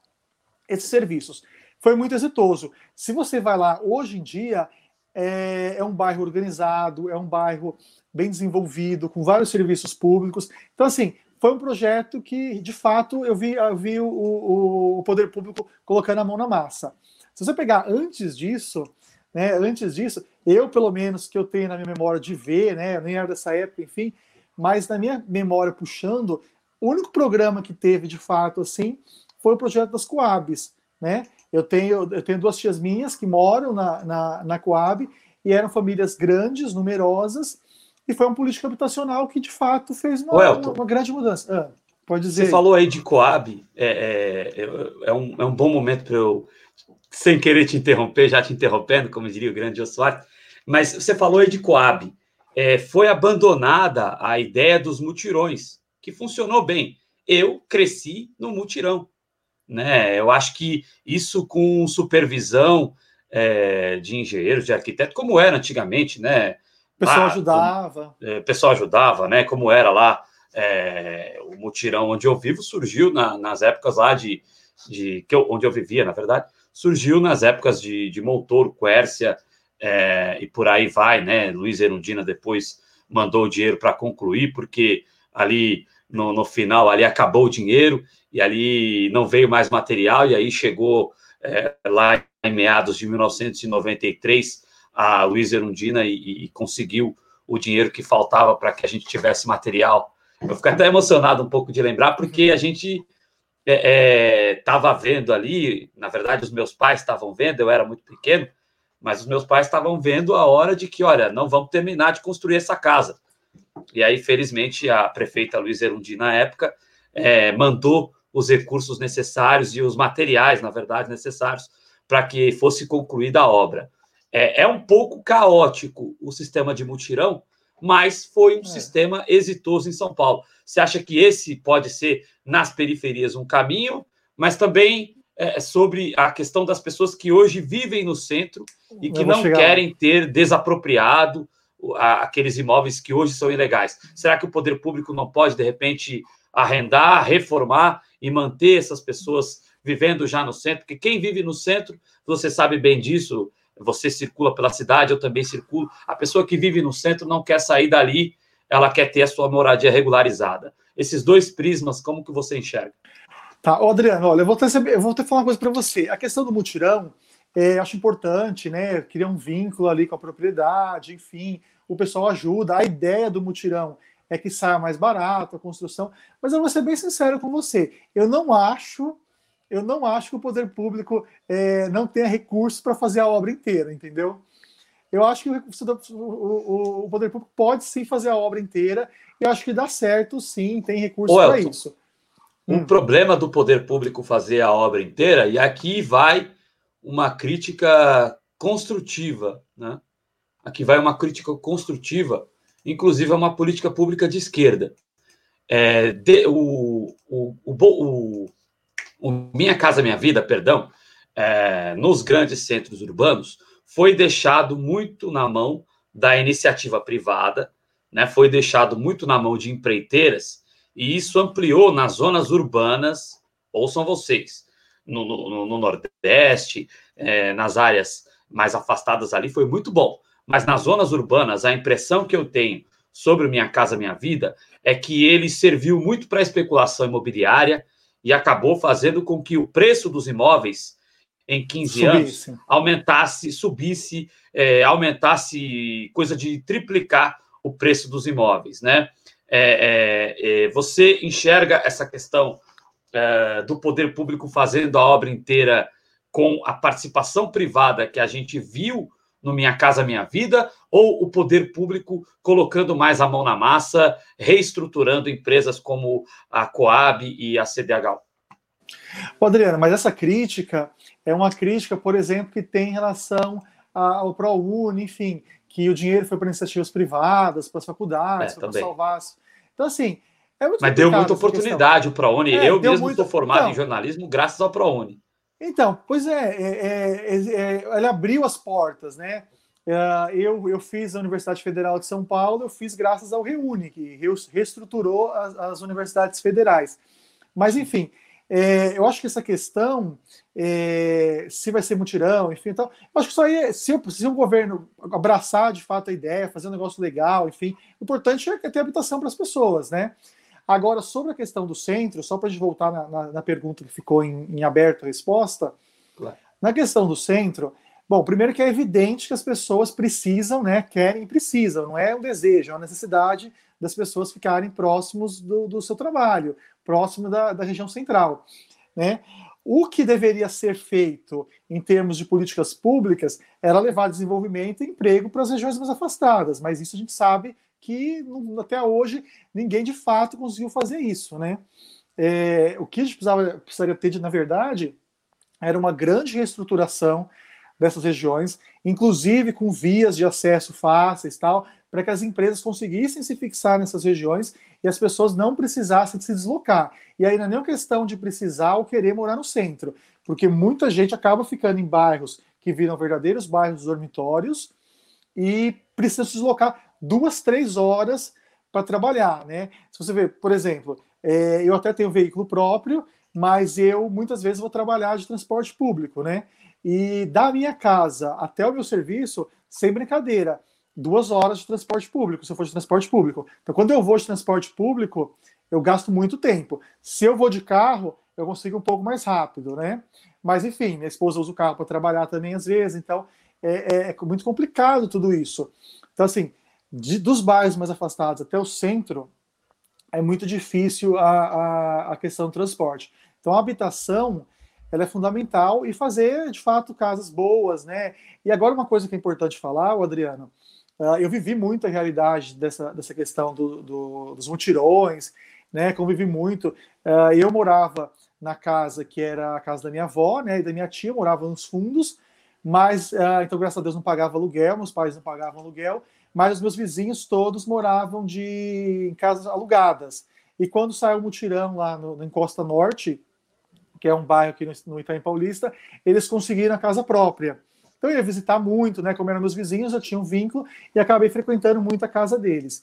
esses serviços. Foi muito exitoso. Se você vai lá hoje em dia, é, é um bairro organizado, é um bairro bem desenvolvido, com vários serviços públicos. Então, assim, foi um projeto que, de fato, eu vi, eu vi o, o, o, poder público colocando a mão na massa. Se você pegar antes disso, né, antes disso, eu, pelo menos, que eu tenho na minha memória de ver, né, nem era dessa época, enfim, mas na minha memória puxando, o único programa que teve, de fato, assim, foi o projeto das Coabs, né? Eu tenho, eu tenho duas tias minhas que moram na, na, na Coab e eram famílias grandes, numerosas, e foi uma política habitacional que de fato fez uma, uma, uma grande mudança. Ah, pode dizer. Você falou aí de Coab, é, é, é, um, é um bom momento para eu, sem querer te interromper, já te interrompendo, como diria o grande Oswald, mas você falou aí de Coab. É, foi abandonada a ideia dos mutirões, que funcionou bem. Eu cresci no mutirão né? Eu acho que isso com supervisão é, de engenheiros, de arquitetos, como era antigamente, né? O pessoal lá, ajudava. É, o pessoal ajudava, né? Como era lá é, o mutirão onde eu vivo surgiu na, nas épocas lá de, de que eu, onde eu vivia, na verdade, surgiu nas épocas de, de Montoro, Quércia é, e por aí vai, né? Luiz Erundina depois mandou o dinheiro para concluir, porque ali no, no final ali acabou o dinheiro e ali não veio mais material, e aí chegou é, lá em meados de 1993 a Luiz Erundina e, e conseguiu o dinheiro que faltava para que a gente tivesse material. Eu fico até emocionado um pouco de lembrar, porque a gente estava é, é, vendo ali, na verdade, os meus pais estavam vendo, eu era muito pequeno, mas os meus pais estavam vendo a hora de que, olha, não vamos terminar de construir essa casa. E aí, felizmente, a prefeita Luiz Erundi, na época, é, mandou os recursos necessários e os materiais, na verdade, necessários para que fosse concluída a obra. É, é, um pouco caótico o sistema de mutirão, mas foi um é. sistema exitoso em São Paulo. Você acha que esse pode ser, nas periferias, um caminho, mas também é, sobre a questão das pessoas que hoje vivem no centro e que não querem ter desapropriado aqueles imóveis que hoje são ilegais. Será que o poder público não pode, de repente, arrendar, reformar e manter essas pessoas vivendo já no centro? Porque quem vive no centro, você sabe bem disso, você circula pela cidade, eu também circulo. A pessoa que vive no centro não quer sair dali, ela quer ter a sua moradia regularizada. Esses dois prismas, como que você enxerga? Tá, Adriano, olha, eu vou, ter, eu vou que falar uma coisa para você. A questão do mutirão, é, acho importante, né? Criar um vínculo ali com a propriedade, enfim, o pessoal ajuda. A ideia do mutirão é que saia mais barato a construção, mas eu vou ser bem sincero com você. Eu não acho, eu não acho que o poder público é, não tenha recursos para fazer a obra inteira, entendeu? Eu acho que o, o, o, poder público pode sim fazer a obra inteira. E eu acho que dá certo, sim, tem recursos para isso. Um hum. problema do poder público fazer a obra inteira, e aqui vai uma crítica construtiva, né? Aqui vai uma crítica construtiva, inclusive a uma política pública de esquerda. É, de, o, o, o, o, Minha Casa Minha Vida, perdão, é, nos grandes centros urbanos, foi deixado muito na mão da iniciativa privada, né? foi deixado muito na mão de empreiteiras, e isso ampliou nas zonas urbanas, ouçam vocês, no, no, no Nordeste, é, nas áreas mais afastadas ali, foi muito bom. Mas nas zonas urbanas, a impressão que eu tenho sobre Minha Casa Minha Vida é que ele serviu muito para a especulação imobiliária e acabou fazendo com que o preço dos imóveis em 15 subisse. anos aumentasse, subisse, é, aumentasse coisa de triplicar o preço dos imóveis, né? É, é, é você enxerga essa questão é, do poder público fazendo a obra inteira com a participação privada que a gente viu no Minha Casa Minha Vida, ou o poder público colocando mais a mão na massa, reestruturando empresas como a Coab e a CDH? Adriano, mas essa crítica é uma crítica, por exemplo, que tem em relação ao ProUni, enfim, que o dinheiro foi para iniciativas privadas, para as faculdades, é, para salvar. Então, assim, é Mas deu muita oportunidade o ProUni. É, eu mesmo estou formado então, em jornalismo graças ao ProUni. Então, pois é, é, é, é, ele abriu as portas, né? É, eu, eu fiz a Universidade Federal de São Paulo, eu fiz graças ao Reúne, que reestruturou as, as universidades federais. Mas, enfim, é, eu acho que essa questão, é, se vai ser mutirão, enfim, então, eu acho que isso aí, é, se, se o governo abraçar de fato a ideia, fazer um negócio legal, enfim, o importante é ter habitação para as pessoas, né? Agora, sobre a questão do centro, só para a gente voltar na, na, na, pergunta que ficou em, em aberto a resposta, claro. na questão do centro, bom, primeiro que é evidente que as pessoas precisam, né, querem e precisam, não é um desejo, é uma necessidade das pessoas ficarem próximos do, do seu trabalho, próximo da, da região central, né? O que deveria ser feito em termos de políticas públicas era levar desenvolvimento e emprego para as regiões mais afastadas, mas isso a gente sabe que até hoje ninguém de fato conseguiu fazer isso, né? É, o que a gente precisava, precisaria ter, de, na verdade, era uma grande reestruturação dessas regiões, inclusive com vias de acesso fáceis tal, para que as empresas conseguissem se fixar nessas regiões e as pessoas não precisassem se deslocar. E aí não é nem questão de precisar ou querer morar no centro, porque muita gente acaba ficando em bairros que viram verdadeiros bairros dormitórios e precisa se deslocar duas, três horas para trabalhar, né? Se você ver, por exemplo, é, eu até tenho veículo próprio, mas eu muitas vezes vou trabalhar de transporte público, né? E da minha casa até o meu serviço, sem brincadeira, duas horas de transporte público, se eu for de transporte público. Então, quando eu vou de transporte público, eu gasto muito tempo. Se eu vou de carro, eu consigo um pouco mais rápido, né? Mas, enfim, minha esposa usa o carro para trabalhar também às vezes, então é, é, é muito complicado tudo isso. Então, assim, de, dos bairros mais afastados até o centro, é muito difícil a, a, a, questão do transporte. Então, a habitação ela é fundamental e fazer, de fato, casas boas, né? E agora uma coisa que é importante falar, Adriano, uh, eu vivi muito a realidade dessa, dessa questão do, do, dos mutirões, né? Convivi muito. Uh, eu morava na casa que era a casa da minha avó, né? E da minha tia, morava nos fundos, mas, uh, então, graças a Deus, não pagava aluguel, meus pais não pagavam aluguel, mas os meus vizinhos todos moravam de, em casas alugadas. E quando saiu o mutirão lá no, no Encosta Norte, que é um bairro aqui no, no Itaim Paulista, eles conseguiram a casa própria. Então eu ia visitar muito, né? Como eram meus vizinhos, eu tinha um vínculo e acabei frequentando muito a casa deles.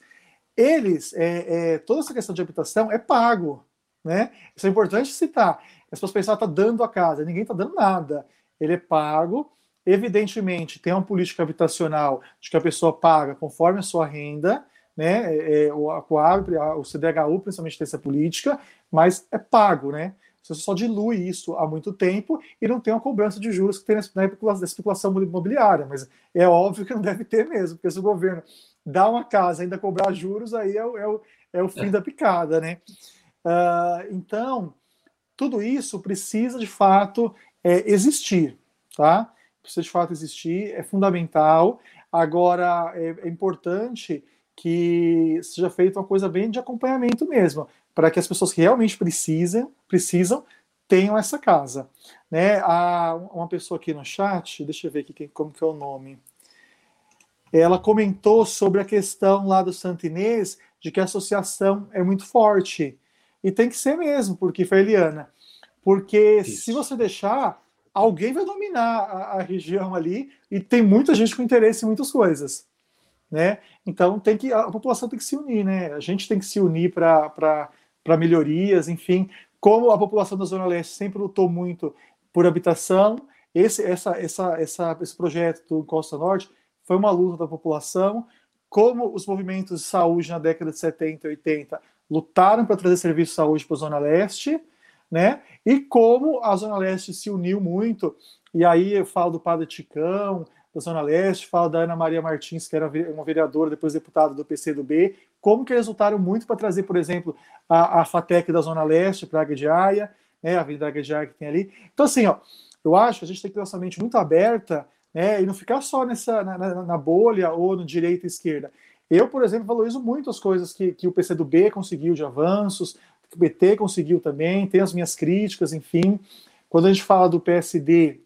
Eles, é, é, toda essa questão de habitação é pago, né? Isso é importante citar. As pessoas pensam, ah, dando a casa, ninguém está dando nada. Ele é pago. Evidentemente, tem uma política habitacional de que a pessoa paga conforme a sua renda, né? É, é o, a Coab, o CDHU principalmente tem essa política, mas é pago, né? Você só dilui isso há muito tempo e não tem uma cobrança de juros que tem na especulação imobiliária. Mas é óbvio que não deve ter mesmo, porque se o governo dá uma casa ainda cobrar juros, aí é o, é o, é o fim é. da picada, né? Uh, então, tudo isso precisa de fato é, existir, tá? Precisa de fato existir, é fundamental. Agora, é, é importante que seja feita uma coisa bem de acompanhamento mesmo para que as pessoas que realmente precisam, precisam tenham essa casa. Né? Há uma pessoa aqui no chat, deixa eu ver aqui como que é o nome. Ela comentou sobre a questão lá do Santo Inês de que a associação é muito forte. E tem que ser mesmo, porque foi Eliana. Porque Isso. se você deixar, alguém vai dominar a, a, região ali e tem muita gente com interesse em muitas coisas. Né? Então tem que a população tem que se unir, né? A gente tem que se unir para melhorias, enfim. Como a população da Zona Leste sempre lutou muito por habitação, esse, essa, essa, essa, esse projeto do Costa Norte foi uma luta da população. Como os movimentos de saúde na década de 70 e 80 lutaram para trazer serviço de saúde para a Zona Leste, né? E como a Zona Leste se uniu muito, e aí eu falo do Padre Ticão, da Zona Leste, falo da Ana Maria Martins, que era uma vereadora, depois deputada do PCdoB, como que eles lutaram muito para trazer, por exemplo, a, a FATEC da Zona Leste para a de Aia, né, a Avenida Águia de Aia que tem ali. Então, assim, ó, eu acho que a gente tem que ter uma mente muito aberta né, e não ficar só nessa, na, na, na bolha ou no direita e esquerda. Eu, por exemplo, valorizo muito as coisas que, que o PCdoB conseguiu de avanços, o PT conseguiu também, tem as minhas críticas, enfim. Quando a gente fala do PSD,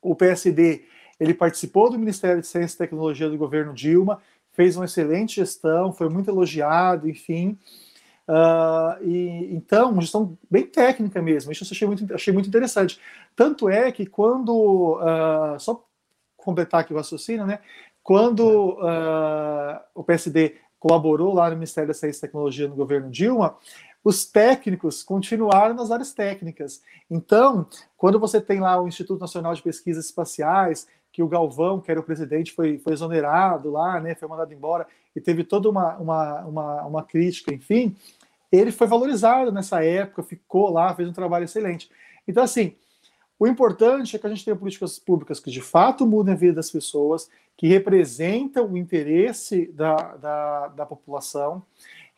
o PSD ele participou do Ministério de Ciência e Tecnologia do governo Dilma, fez uma excelente gestão, foi muito elogiado, enfim. Uh, e, então, uma gestão bem técnica mesmo, isso eu achei muito, achei muito interessante. Tanto é que quando, uh, só completar aqui o raciocínio, né, quando uh, o PSD colaborou lá no Ministério da Ciência e Tecnologia no governo Dilma, os técnicos continuaram nas áreas técnicas. Então, quando você tem lá o Instituto Nacional de Pesquisas Espaciais, que o Galvão, que era o presidente, foi, foi exonerado lá, né, foi mandado embora, e teve toda uma, uma, uma, uma crítica, enfim, ele foi valorizado nessa época, ficou lá, fez um trabalho excelente. Então, assim, o importante é que a gente tenha políticas públicas que de fato mudem a vida das pessoas, que representam o interesse da, da, da população.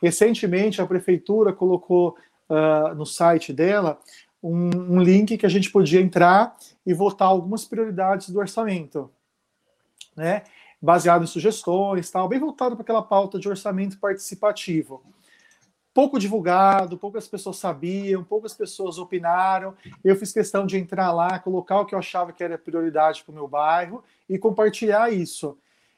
Recentemente, a prefeitura colocou uh, no site dela um, um link que a gente podia entrar e votar algumas prioridades do orçamento, né? Baseado em sugestões, tal, bem voltado para aquela pauta de orçamento participativo. Pouco divulgado, poucas pessoas sabiam, poucas pessoas opinaram. Eu fiz questão de entrar lá, colocar o que eu achava que era prioridade para o meu bairro e compartilhar isso.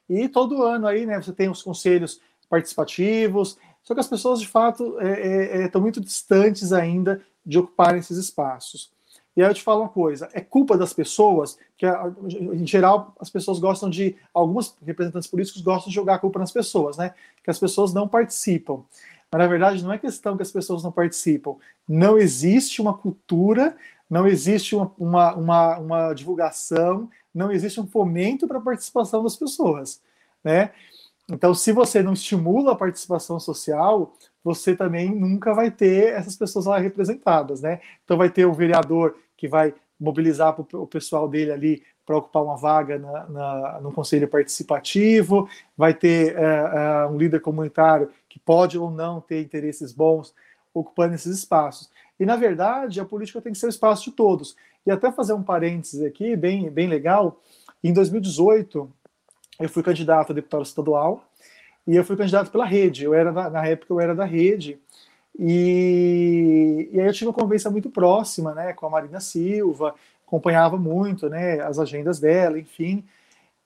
E todo ano aí, né, você tem os conselhos participativos, só que as pessoas, de fato, estão é, é, é muito distantes ainda de ocuparem esses espaços. E aí eu te falo uma coisa: é culpa das pessoas, que em geral as pessoas gostam de. Alguns representantes políticos gostam de jogar a culpa nas pessoas, né? Que as pessoas não participam. Mas na verdade não é questão que as pessoas não participam. Não existe uma cultura, não existe uma, uma, uma, uma divulgação, não existe um fomento para a participação das pessoas, né? Então, se você não estimula a participação social, você também nunca vai ter essas pessoas lá representadas, né? Então, vai ter o vereador que vai mobilizar o pessoal dele ali para ocupar uma vaga na, na, no conselho participativo, vai ter uh, uh, um líder comunitário que pode ou não ter interesses bons ocupando esses espaços. E, na verdade, a política tem que ser o espaço de todos. E até fazer um parênteses aqui, bem, bem legal, em 2018, eu fui candidato a deputado estadual, e eu fui candidato pela rede. Eu era na, época eu era da rede. E, e aí eu tive uma convivência muito próxima, né, com a Marina Silva, acompanhava muito, né, as agendas dela, enfim,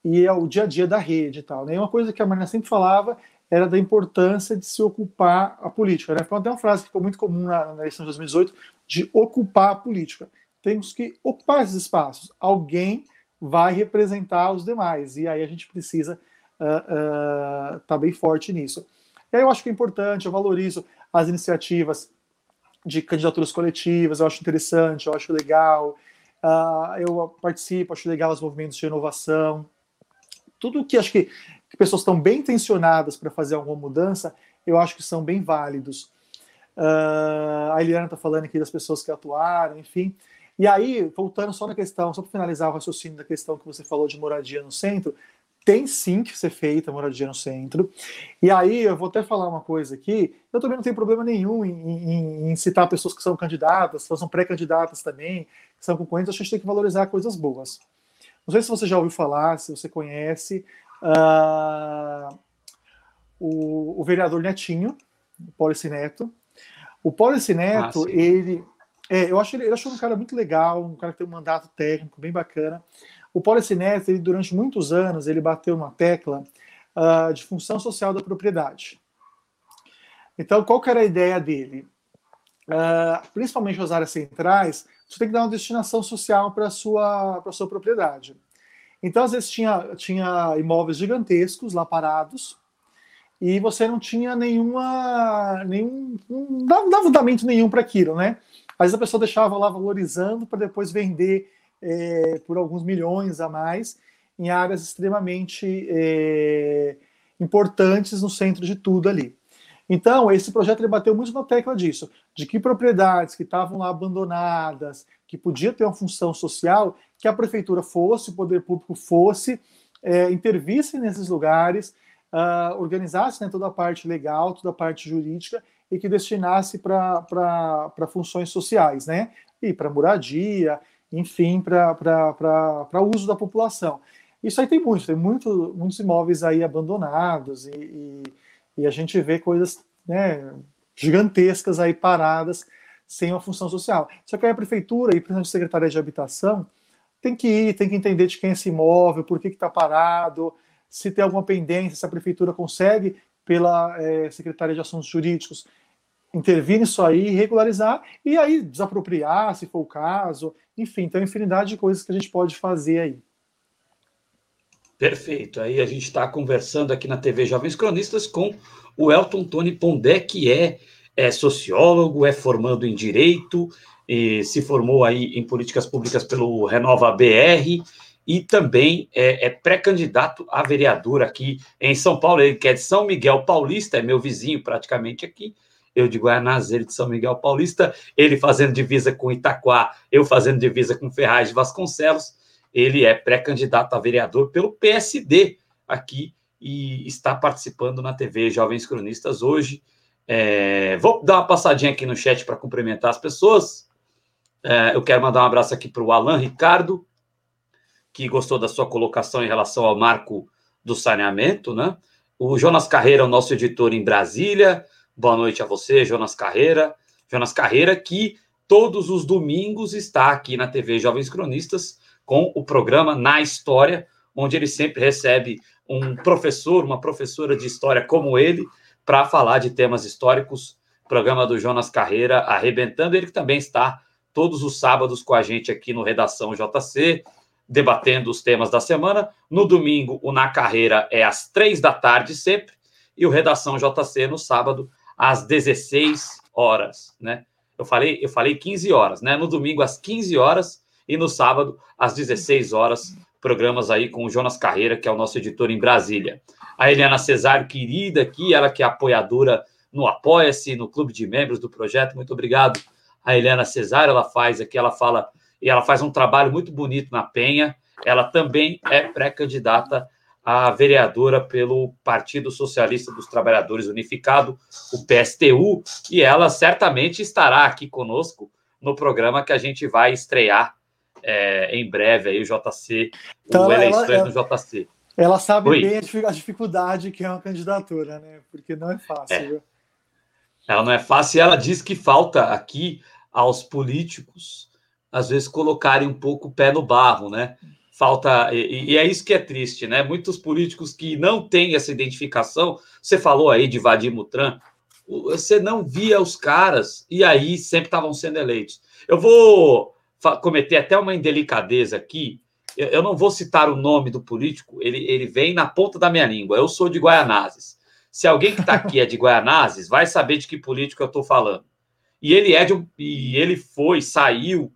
e é o dia a dia da rede e tal. Né? E uma coisa que a Marina sempre falava era da importância de se ocupar a política. Né? Foi até uma frase que ficou muito comum na, na eleição de 2018, de ocupar a política. Temos que ocupar esses espaços. Alguém vai representar os demais. E aí a gente precisa estar uh, uh, tá bem forte nisso. E aí eu acho que é importante, eu valorizo as iniciativas de candidaturas coletivas, eu acho interessante, eu acho legal. Uh, eu participo, acho legal os movimentos de inovação. Tudo que acho que que pessoas estão bem intencionadas para fazer alguma mudança, eu acho que são bem válidos. Uh, a Eliana está falando aqui das pessoas que atuaram, enfim. E aí, voltando só na questão, só para finalizar o raciocínio da questão que você falou de moradia no centro, tem sim que ser feita moradia no centro. E aí, eu vou até falar uma coisa aqui, eu também não tenho problema nenhum em, em, em citar pessoas que são candidatas, que são pré-candidatas também, que são concorrentes, a gente tem que valorizar coisas boas. Não sei se você já ouviu falar, se você conhece, uh, o, o, vereador Netinho, o Polici Neto. O Polici Neto, ah, ele. É, eu acho ele, eu um cara muito legal, um cara que tem um mandato técnico bem bacana. O Polici Neto, ele, durante muitos anos, ele bateu uma tecla uh, de função social da propriedade. Então, qual que era a ideia dele? Uh, principalmente as áreas centrais, você tem que dar uma destinação social para a sua, sua propriedade. Então, às vezes, tinha, tinha imóveis gigantescos lá parados e você não tinha nenhuma. nenhum. não dava fundamento nenhum para aquilo, né? Às vezes a pessoa deixava lá valorizando para depois vender é, por alguns milhões a mais em áreas extremamente é, importantes no centro de tudo ali. Então, esse projeto ele bateu muito na tecla disso, de que propriedades que estavam lá abandonadas, que podia ter uma função social, que a prefeitura fosse, o poder público fosse, é, intervisse nesses lugares, uh, organizasse né, toda a parte legal, toda a parte jurídica e que destinasse para funções sociais, né? E para moradia, enfim, para uso da população. Isso aí tem muito, tem muito, muitos imóveis aí abandonados e, e e a gente vê coisas né, gigantescas aí paradas sem uma função social. Só que aí a prefeitura e principalmente a Secretaria de Habitação tem que ir, tem que entender de quem é esse imóvel, por que está parado, se tem alguma pendência, se a prefeitura consegue, pela é, Secretaria de Assuntos Jurídicos, intervir nisso aí, regularizar e aí desapropriar, se for o caso. Enfim, tem uma infinidade de coisas que a gente pode fazer aí. Perfeito. Aí a gente está conversando aqui na TV Jovens Cronistas com o Elton Tony Pondé, que é, é sociólogo, é formando em Direito, e se formou aí em Políticas Públicas pelo Renova BR e também é, é pré-candidato a vereador aqui em São Paulo. Ele que é de São Miguel Paulista, é meu vizinho praticamente aqui. Eu de Guianazes, ele de São Miguel Paulista, ele fazendo divisa com Itaquá, eu fazendo divisa com Ferraz de Vasconcelos ele é pré-candidato a vereador pelo PSD aqui e está participando na TV Jovens Cronistas hoje. É, vou dar uma passadinha aqui no chat para cumprimentar as pessoas. É, eu quero mandar um abraço aqui para o Alan Ricardo, que gostou da sua colocação em relação ao marco do saneamento, né? O Jonas Carreira, o nosso editor em Brasília. Boa noite a você, Jonas Carreira. Jonas Carreira, que todos os domingos está aqui na TV Jovens Cronistas com o programa Na História, onde ele sempre recebe um professor, uma professora de história como ele, para falar de temas históricos. Programa do Jonas Carreira arrebentando, ele que também está todos os sábados com a gente aqui no Redação JC, debatendo os temas da semana. No domingo, o Na Carreira é às três da tarde sempre, e o Redação JC no sábado, às 16 horas, né? Eu falei, eu falei 15 horas, né? No domingo, às 15 horas, e no sábado, às 16 horas, programas aí com o Jonas Carreira, que é o nosso editor em Brasília. A Eliana Cesário, querida aqui, ela que é apoiadora no Apoia-se, no clube de membros do projeto. Muito obrigado a Eliana Cesário, ela faz aqui, ela fala, e ela faz um trabalho muito bonito na Penha. Ela também é pré-candidata a vereadora pelo Partido Socialista dos Trabalhadores Unificado, o PSTU, e ela certamente estará aqui conosco no programa que a gente vai estrear é, em breve aí o JC, então, o Eleições ela, no JC. Ela sabe Oi. bem a dificuldade que é uma candidatura, né? Porque não é fácil. É. Ela não é fácil e ela diz que falta aqui aos políticos, às vezes, colocarem um pouco o pé no barro, né? Falta, e, e é isso que é triste, né? Muitos políticos que não têm essa identificação, você falou aí de Vadir Mutran, você não via os caras e aí sempre estavam sendo eleitos. Eu vou cometer até uma indelicadeza aqui. Eu não vou citar o nome do político, ele, ele vem na ponta da minha língua. Eu sou de Guaianazes. Se alguém que está aqui é de Guaianazes, vai saber de que político eu estou falando. E ele é de e ele foi, saiu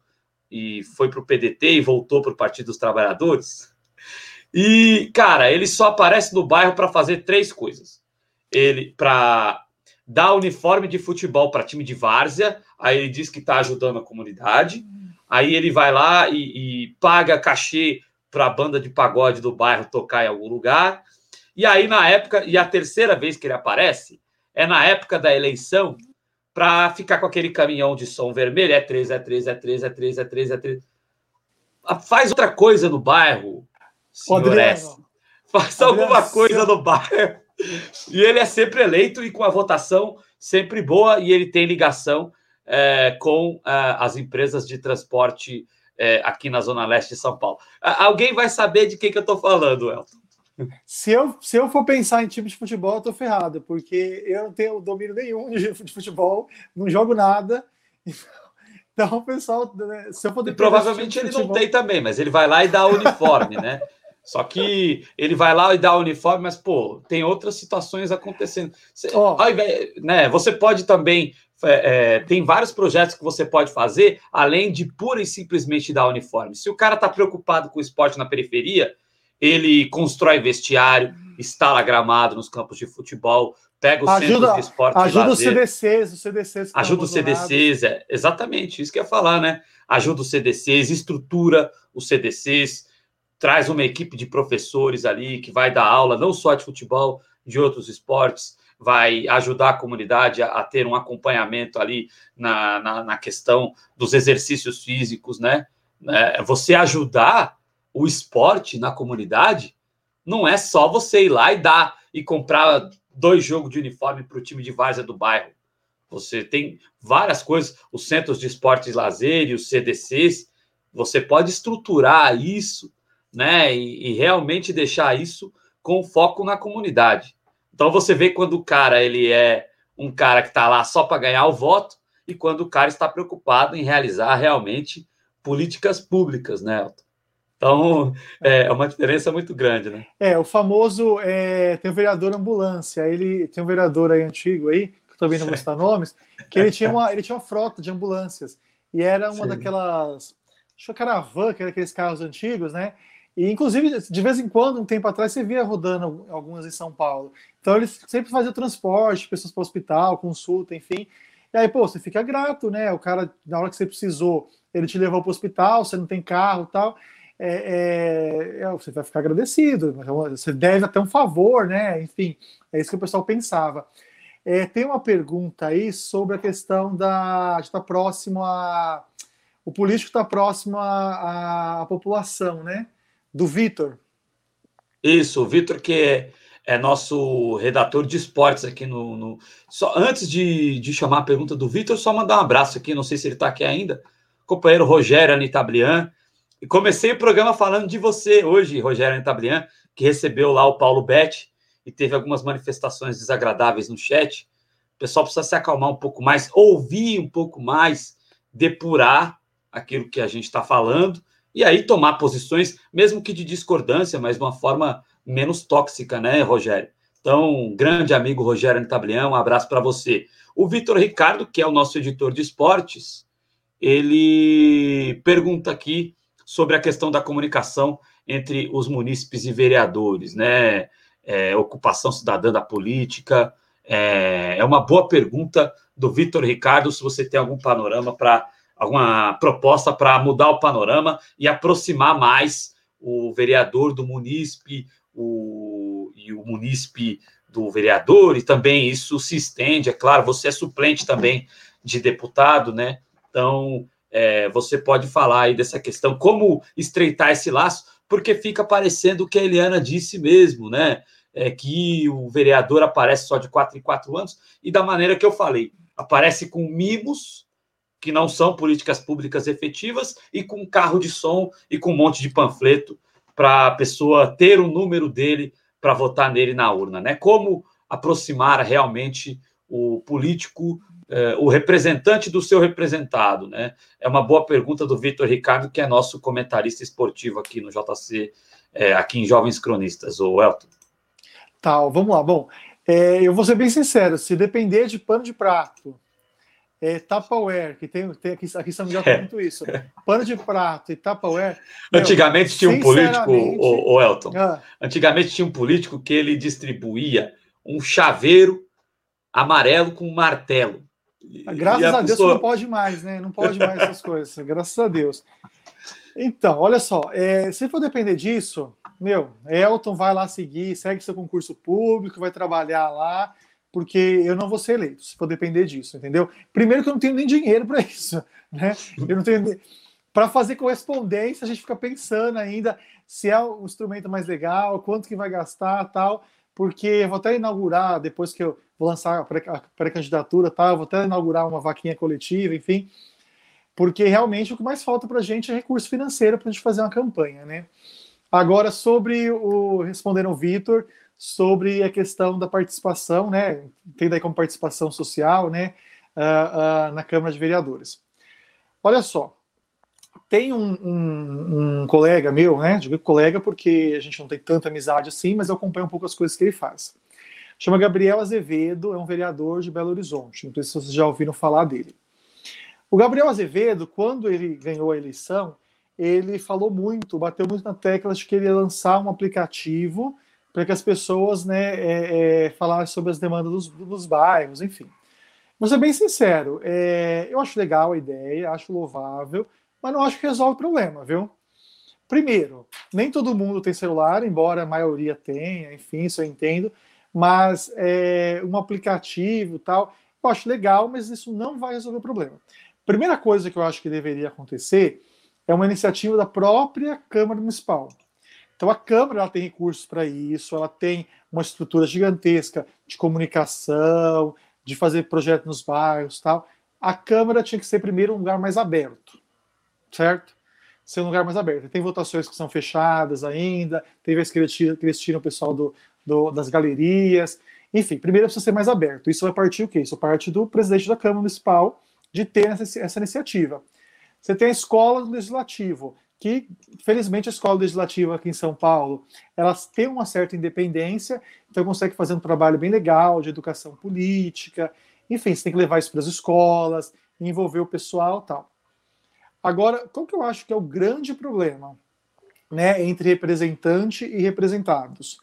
e foi para o PDT e voltou para o Partido dos Trabalhadores. E, cara, ele só aparece no bairro para fazer três coisas. Ele, para dar uniforme de futebol para time de várzea, aí ele diz que está ajudando a comunidade, aí ele vai lá e, e paga cachê para a banda de pagode do bairro tocar em algum lugar, e aí na época, e a terceira vez que ele aparece, é na época da eleição, para ficar com aquele caminhão de som vermelho, é 3, é 3, é 3, é 3, é 3, é 3. Faz outra coisa no bairro, senhor S. Faz Adriano, alguma coisa no bairro e ele é sempre eleito e com a votação sempre boa, e ele tem ligação é, com é, as empresas de transporte é, aqui na Zona Leste de São Paulo. Alguém vai saber de quem que eu estou falando, Elton? Se eu, se eu for pensar em time de futebol, eu tô ferrado, porque eu não tenho domínio nenhum de, futebol, não jogo nada. Então, pessoal, né, se eu poder. E provavelmente ele futebol... não tem também, mas ele vai lá e dá o uniforme, né? Só que ele vai lá e dá o uniforme, mas, pô, tem outras situações acontecendo. Você, oh. né, você pode também. É, é, tem vários projetos que você pode fazer, além de pura e simplesmente dar uniforme. Se o cara está preocupado com o esporte na periferia, ele constrói vestiário, instala gramado nos campos de futebol, pega os ajuda, centros de esporte. Ajuda os CDCs, os CDCs. Ajuda os CDCs, é, exatamente, isso que ia falar, né? Ajuda os CDCs, estrutura os CDCs traz uma equipe de professores ali que vai dar aula não só de futebol, de outros esportes, vai ajudar a comunidade a, a ter um acompanhamento ali na, na, na, questão dos exercícios físicos, né? É, você ajudar o esporte na comunidade não é só você ir lá e dar e comprar dois jogos de uniforme para o time de várzea do bairro. Você tem várias coisas, os centros de esportes e lazer e os CDCs, você pode estruturar isso né? E, e, realmente deixar isso com foco na comunidade. Então você vê quando o cara ele é um cara que está lá só para ganhar o voto e quando o cara está preocupado em realizar realmente políticas públicas, né? Elton? Então é, é uma diferença muito grande, né? É o famoso é, tem o vereador ambulância. Ele tem um vereador aí antigo aí que eu também não vou citar nomes, que ele tinha uma ele tinha uma frota de ambulâncias e era uma Sim. daquelas acho que era a van, que era aqueles carros antigos, né? E, inclusive, de vez em quando, um tempo atrás, você via rodando algumas em São Paulo. Então, eles sempre faziam transporte, pessoas para o hospital, consulta, enfim. E aí, pô, você fica grato, né? O cara, na hora que você precisou, ele te levou para o hospital, você não tem carro tal. É, é, é, você vai ficar agradecido, você deve até um favor, né? Enfim, é isso que o pessoal pensava. É, tem uma pergunta aí sobre a questão da. de estar tá próximo a. O político está próximo à, à população, né? do Vitor. Isso, o Vitor, que é, é, nosso redator de esportes aqui no. no... Só, antes de, de chamar a pergunta do Vitor, só mandar um abraço aqui, não sei se ele está aqui ainda. Companheiro Rogério Anitablian. E comecei o programa falando de você hoje, Rogério Anitablian, que recebeu lá o Paulo Betti e teve algumas manifestações desagradáveis no chat. O pessoal precisa se acalmar um pouco mais, ouvir um pouco mais, depurar aquilo que a gente está falando e aí tomar posições, mesmo que de discordância, mas de uma forma menos tóxica, né, Rogério? Então, grande amigo Rogério Antablião, um abraço para você. O Vitor Ricardo, que é o nosso editor de esportes, ele pergunta aqui sobre a questão da comunicação entre os munícipes e vereadores, né? É, ocupação cidadã da política. É, é uma boa pergunta do Vitor Ricardo, se você tem algum panorama para alguma proposta para mudar o panorama e aproximar mais o vereador do munícipe, o, e o munícipe do vereador, e também isso se estende, é claro, você é suplente também de deputado, né? Então, é, você pode falar aí dessa questão, como estreitar esse laço, porque fica parecendo o que a Eliana disse mesmo, né? É, que o vereador aparece só de quatro em quatro anos, e da maneira que eu falei, aparece com mimos, que não são políticas públicas efetivas, e com carro de som e com um monte de panfleto para a pessoa ter o número dele para votar nele na urna, né? Como aproximar realmente o político, eh, o representante do seu representado, né? É uma boa pergunta do Vitor Ricardo, que é nosso comentarista esportivo aqui no JC, eh, aqui em Jovens Cronistas, o Elton. Tá, vamos lá. Bom, é, eu vou ser bem sincero, se depender de pano de prato, é, Tupperware, que tem, tem aqui, aqui em São Miguel tem muito isso. Pano de prato e Tupperware. Antigamente meu, tinha um político, o, o Elton. Ah, antigamente tinha um político que ele distribuía um chaveiro amarelo com um martelo. Graças a, a Deus pessoa... não pode mais, né? Não pode mais essas coisas. Graças a Deus. Então, olha só, é, se for depender disso, meu, Elton vai lá seguir, segue seu concurso público, vai trabalhar lá, porque eu não vou ser eleito, se for depender disso, entendeu? Primeiro que eu não tenho nem dinheiro para isso, né? Eu não tenho para fazer correspondência, a gente fica pensando ainda se é o instrumento mais legal, quanto que vai gastar, tal, porque eu vou até inaugurar depois que eu vou lançar a pré-candidatura, eu vou até inaugurar uma vaquinha coletiva, enfim, porque realmente o que mais falta para a gente é recurso financeiro para a gente fazer uma campanha, né? Agora sobre o respondendo ao Vitor, sobre a questão da participação, né, tendo aí como participação social, né, uh, uh, na Câmara de Vereadores. Olha só, tem um, um, um, colega meu, né, digo colega porque a gente não tem tanta amizade assim, mas eu acompanho um pouco as coisas que ele faz. Chama Gabriel Azevedo, é um vereador de Belo Horizonte, não sei se vocês já ouviram falar dele. O Gabriel Azevedo, quando ele ganhou a eleição, ele falou muito, bateu muito na tecla de que ele ia lançar um aplicativo para que as pessoas né, é, é, falassem sobre as demandas dos, dos bairros, enfim. Vou ser bem sincero, é, eu acho legal a ideia, acho louvável, mas não acho que resolve o problema, viu? Primeiro, nem todo mundo tem celular, embora a maioria tenha, enfim, isso eu entendo, mas é, um aplicativo tal, eu acho legal, mas isso não vai resolver o problema. Primeira coisa que eu acho que deveria acontecer é uma iniciativa da própria Câmara Municipal. Então a Câmara ela tem recursos para isso, ela tem uma estrutura gigantesca de comunicação, de fazer projetos nos bairros, tal. A Câmara tinha que ser primeiro um lugar mais aberto, certo? Ser um lugar mais aberto. Tem votações que são fechadas ainda, tem vezes que eles tiram, que eles tiram o pessoal do, do, das galerias. Enfim, primeiro precisa ser mais aberto. Isso vai partir o quê? Isso parte do presidente da Câmara Municipal de ter essa, essa iniciativa. Você tem a escola do legislativo que, felizmente, a escola legislativa aqui em São Paulo, elas têm uma certa independência, então consegue fazer um trabalho bem legal de educação política, enfim, você tem que levar isso para as escolas, envolver o pessoal tal. Agora, qual que eu acho que é o grande problema né, entre representante e representados?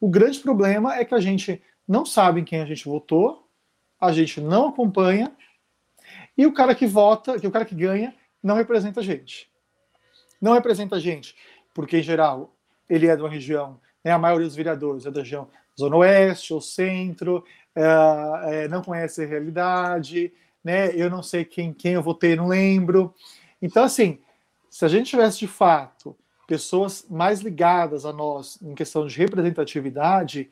O grande problema é que a gente não sabe em quem a gente votou, a gente não acompanha, e o cara que vota, que o cara que ganha, não representa a gente não representa a gente, porque, em geral, ele é de uma região, né, a maioria dos vereadores é da região Zona Oeste ou Centro, é, é, não conhece a realidade, né, eu não sei quem, quem eu votei, não lembro. Então, assim, se a gente tivesse, de fato, pessoas mais ligadas a nós em questão de representatividade,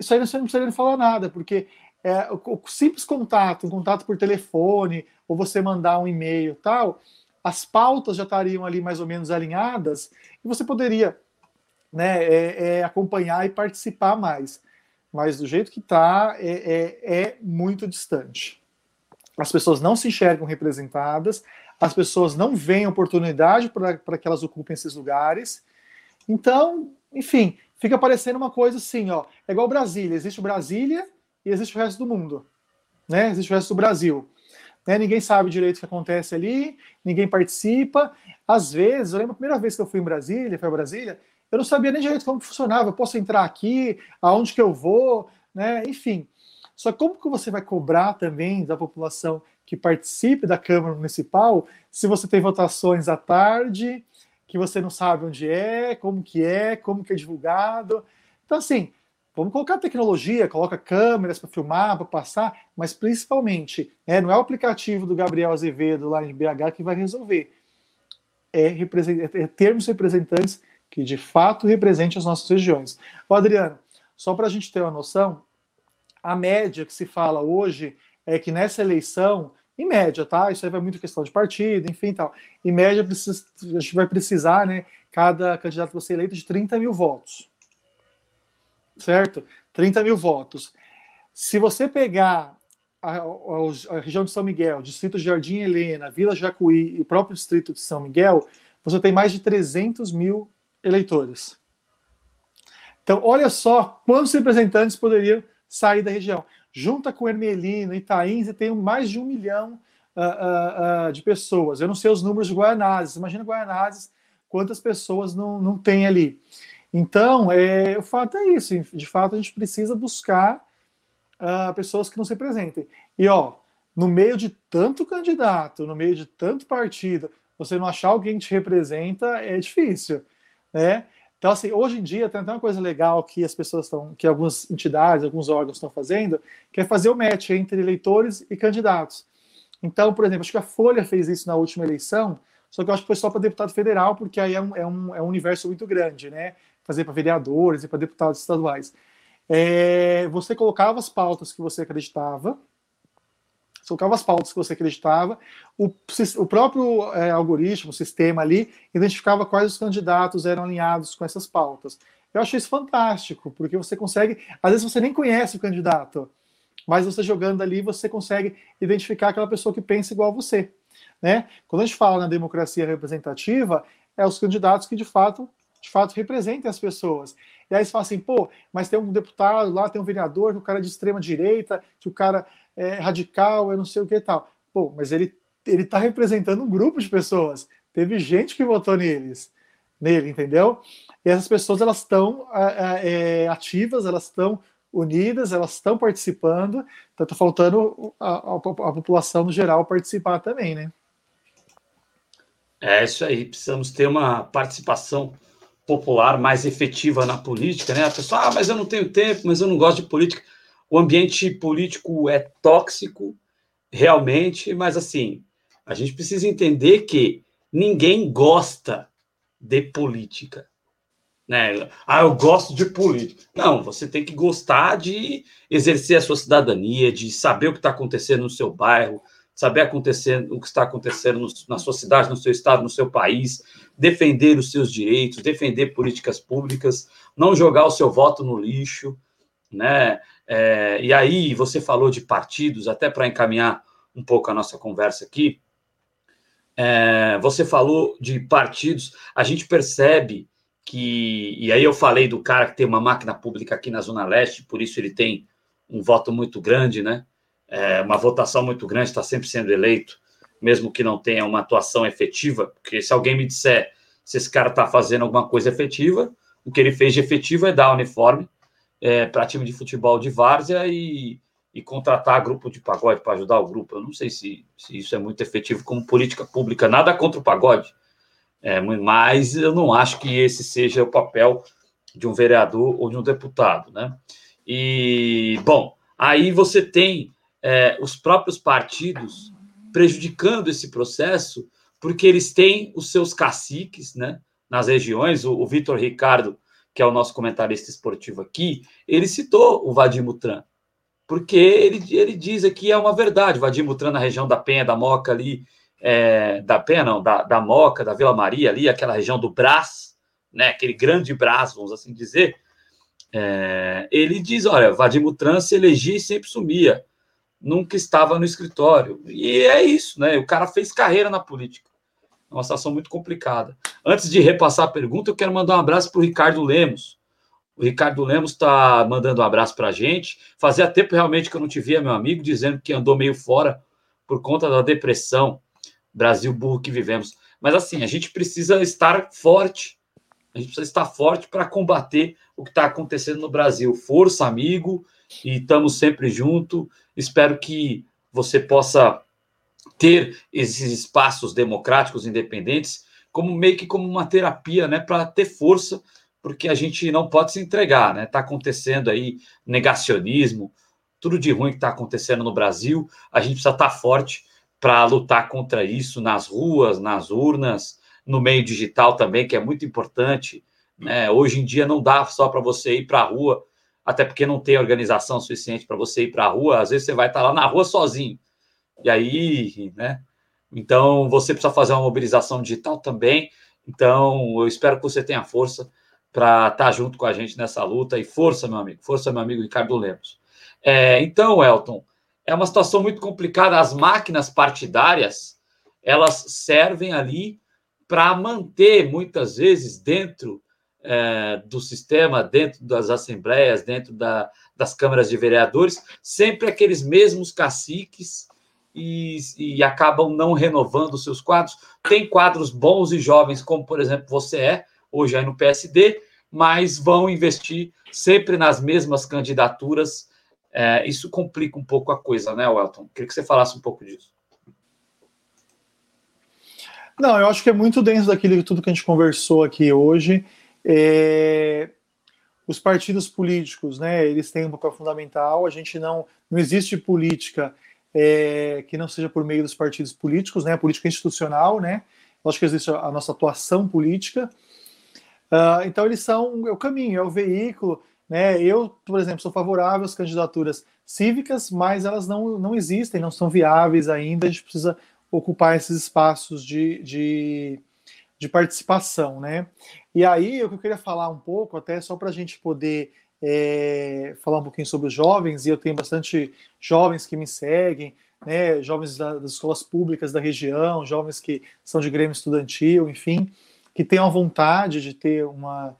isso aí não precisaria falar nada, porque é, o, o simples contato, um contato por telefone, ou você mandar um e-mail tal, as pautas já estariam ali mais ou menos alinhadas e você poderia né, é, é, acompanhar e participar mais. Mas do jeito que está, é, é, é, muito distante. As pessoas não se enxergam representadas, as pessoas não veem oportunidade para que elas ocupem esses lugares. Então, enfim, fica parecendo uma coisa assim, ó, é igual Brasília, existe Brasília e existe o resto do mundo, né? Existe o resto do Brasil. Né? Ninguém sabe direito o que acontece ali, ninguém participa. Às vezes, eu lembro a primeira vez que eu fui em Brasília, foi a Brasília, eu não sabia nem direito como funcionava. Eu posso entrar aqui, aonde que eu vou, né? Enfim. Só como que você vai cobrar também da população que participe da Câmara Municipal se você tem votações à tarde, que você não sabe onde é, como que é, como que é divulgado. Então, assim, vamos colocar tecnologia, coloca câmeras para filmar, para passar, mas principalmente, é, não é o aplicativo do Gabriel Azevedo lá em BH que vai resolver. É, é termos representantes que de fato representem as nossas regiões. Ô, Adriano, só para a gente ter uma noção, a média que se fala hoje é que nessa eleição, em média, tá? Isso aí vai muito questão de partido, enfim tal. Em média, precisa, a gente vai precisar, né? Cada candidato vai ser eleito de 30 mil votos. Certo? 30 mil votos. Se você pegar a, a, a, região de São Miguel, distrito Jardim Helena, Vila Jacuí e o próprio distrito de São Miguel, você tem mais de 300 mil eleitores. Então, olha só quantos representantes poderiam sair da região. Junta com Ermelino, Itaim, você tem mais de um milhão uh, uh, uh, de pessoas. Eu não sei os números de Guaianazes. Imagina Guaianazes, quantas pessoas não, não tem ali. Então, é, o fato é isso. De fato, a gente precisa buscar pessoas que não se representem. E, ó, no meio de tanto candidato, no meio de tanto partido, você não achar alguém que te representa é difícil, né? Então, assim, hoje em dia tem até uma coisa legal que as pessoas estão, que algumas entidades, alguns órgãos estão fazendo, que é fazer o match entre eleitores e candidatos. Então, por exemplo, acho que a Folha fez isso na última eleição, só que eu acho que foi só para deputado federal, porque aí é um, é um, é um universo muito grande, né? Fazer para vereadores e para deputados estaduais. É, você colocava as pautas que você acreditava, você colocava as pautas que você acreditava, o, o próprio é, algoritmo, o sistema ali, identificava quais os candidatos eram alinhados com essas pautas. Eu achei isso fantástico, porque você consegue, às vezes você nem conhece o candidato, mas você jogando ali, você consegue identificar aquela pessoa que pensa igual a você. Né? Quando a gente fala na democracia representativa, é os candidatos que de fato, de fato representem as pessoas. E aí você fala assim, pô, mas tem um deputado lá, tem um vereador, que o cara é de extrema direita, que o cara é, radical, eu não sei o que e tal. Pô, mas ele ele está representando um grupo de pessoas. Teve gente que votou neles, nele, entendeu? E essas pessoas elas estão é, ativas, elas estão unidas, elas estão participando. Então está faltando a, a, a, população no geral participar também, né? É isso aí. Precisamos ter uma participação popular mais efetiva na política, né? A pessoa, ah, mas eu não tenho tempo, mas eu não gosto de política o ambiente político é tóxico, realmente, mas assim, a gente precisa entender que ninguém gosta de política. Né? Ah, eu gosto de política. Não, você tem que gostar de exercer a sua cidadania, de saber o que está acontecendo no seu bairro, saber acontecer, o que está acontecendo no, na sua cidade, no seu estado, no seu país, defender os seus direitos, defender políticas públicas, não jogar o seu voto no lixo, né? É, e aí, você falou de partidos, até para encaminhar um pouco a nossa conversa aqui, é, você falou de partidos, a gente percebe que, e aí eu falei do cara que tem uma máquina pública aqui na Zona Leste, por isso ele tem um voto muito grande, né? É, uma votação muito grande, está sempre sendo eleito, mesmo que não tenha uma atuação efetiva, porque se alguém me disser se esse cara está fazendo alguma coisa efetiva, o que ele fez de efetivo é dar uniforme é, para time de futebol de várzea e, e contratar grupo de pagode para ajudar o grupo. Eu não sei se, se isso é muito efetivo como política pública, nada contra o pagode, é, mas eu não acho que esse seja o papel de um vereador ou de um deputado, né? E, bom, aí você tem é, os próprios partidos prejudicando esse processo, porque eles têm os seus caciques, né? Nas regiões, o, o Vitor Ricardo que é o nosso comentarista esportivo aqui, ele citou o Vadim Mutran, porque ele, ele diz aqui é uma verdade, Vadim Mutran na região da Penha, da Moca ali, é, da Penha não, da, da Moca, da Vila Maria ali, aquela região do Brás, né, aquele grande Brás, vamos assim dizer, é, ele diz, olha, Vadim Mutran se elegia e sempre sumia, nunca estava no escritório, e é isso, né, o cara fez carreira na política, é uma situação muito complicada. Antes de repassar a pergunta, eu quero mandar um abraço para o Ricardo Lemos. O Ricardo Lemos está mandando um abraço para a gente. Fazia tempo realmente que eu não te via, meu amigo, dizendo que andou meio fora por conta da depressão, Brasil burro que vivemos. Mas assim, a gente precisa estar forte. A gente precisa estar forte para combater o que está acontecendo no Brasil. Força, amigo, e estamos sempre junto. Espero que você possa ter esses espaços democráticos independentes como meio que como uma terapia, né, para ter força, porque a gente não pode se entregar, né? Está acontecendo aí negacionismo, tudo de ruim que está acontecendo no Brasil, a gente precisa estar tá forte para lutar contra isso nas ruas, nas urnas, no meio digital também, que é muito importante. Né? Hoje em dia não dá só para você ir para a rua, até porque não tem organização suficiente para você ir para a rua. Às vezes você vai estar tá lá na rua sozinho. E aí, né? Então você precisa fazer uma mobilização digital também. Então eu espero que você tenha força para estar tá junto com a gente nessa luta. E força, meu amigo, força, meu amigo Ricardo Lemos. É, então, Elton, é uma situação muito complicada. As máquinas partidárias elas servem ali para manter muitas vezes dentro é, do sistema, dentro das assembleias, dentro da, das câmaras de vereadores, sempre aqueles mesmos caciques e, e acabam não renovando seus quadros. Tem quadros bons e jovens, como por exemplo você é, hoje aí no PSD, mas vão investir sempre nas mesmas candidaturas é, isso complica um pouco a coisa, né, Welton? Queria que você falasse um pouco disso. Não, eu acho que é muito dentro daquilo tudo que a gente conversou aqui hoje. É... Os partidos políticos, né, eles têm um papel fundamental. A gente não, não existe política é, que não seja por meio dos partidos políticos, né, a política institucional, né. Acho que existe a nossa atuação política. Uh, então eles são é o caminho, é o veículo né? Eu, por exemplo, sou favorável às candidaturas cívicas, mas elas não, não existem, não são viáveis ainda. A gente precisa ocupar esses espaços de, de, de participação. Né? E aí, o que eu queria falar um pouco, até só para a gente poder é, falar um pouquinho sobre os jovens, e eu tenho bastante jovens que me seguem, né, jovens da, das escolas públicas da região, jovens que são de grêmio estudantil, enfim, que têm a vontade de ter uma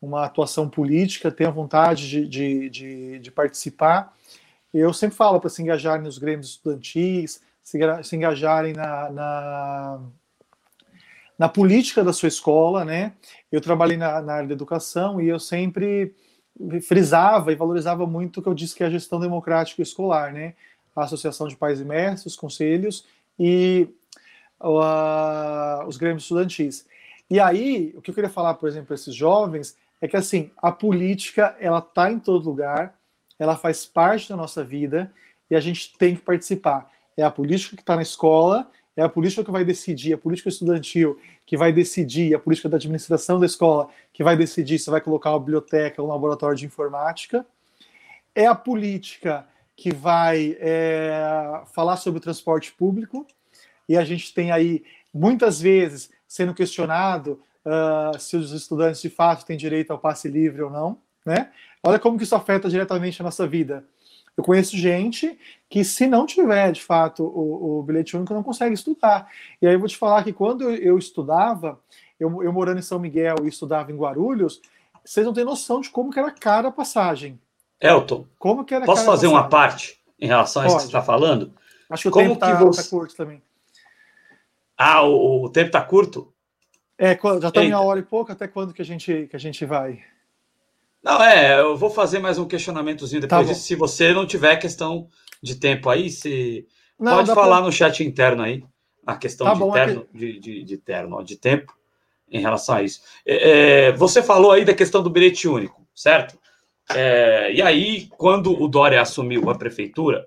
uma atuação política, tenham vontade de, de, de, de participar. Eu sempre falo para se engajarem nos grêmios estudantis, se, se engajarem na, na, na, política da sua escola, né? Eu trabalhei na, na, área da educação e eu sempre frisava e valorizava muito o que eu disse que é a gestão democrática escolar, né? A associação de pais e mestres, os conselhos e uh, os grêmios estudantis. E aí, o que eu queria falar, por exemplo, para esses jovens é que assim, a política, ela tá em todo lugar, ela faz parte da nossa vida e a gente tem que participar. É a política que está na escola, é a política que vai decidir, a política estudantil que vai decidir, a política da administração da escola que vai decidir se vai colocar uma biblioteca ou um laboratório de informática. É a política que vai é, falar sobre o transporte público, e a gente tem aí, muitas vezes, sendo questionado uh, se os estudantes de fato têm direito ao passe livre ou não, né? Olha como que isso afeta diretamente a nossa vida. Eu conheço gente que, se não tiver, de fato, o, o bilhete único, não consegue estudar. E aí eu vou te falar que quando eu, eu estudava, eu, eu, morando em São Miguel e estudava em Guarulhos, vocês não têm noção de como que era cara a passagem. Elton, como que era posso fazer uma parte em relação a isso que você está falando? Acho que o como tempo está você... tá curto também. Ah, o, o tempo está curto? É, já está em uma hora e pouco, até quando que a gente, que a gente vai? Não, é, eu vou fazer mais um questionamentozinho depois tá disso. Se você não tiver questão de tempo aí, se não, pode falar pra... no chat interno aí a questão tá de, bom, terno, aqui... de, de, de, terno, de tempo em relação a isso. É, é, você falou aí da questão do bilhete único, certo? É, e aí, quando o Dória assumiu a prefeitura,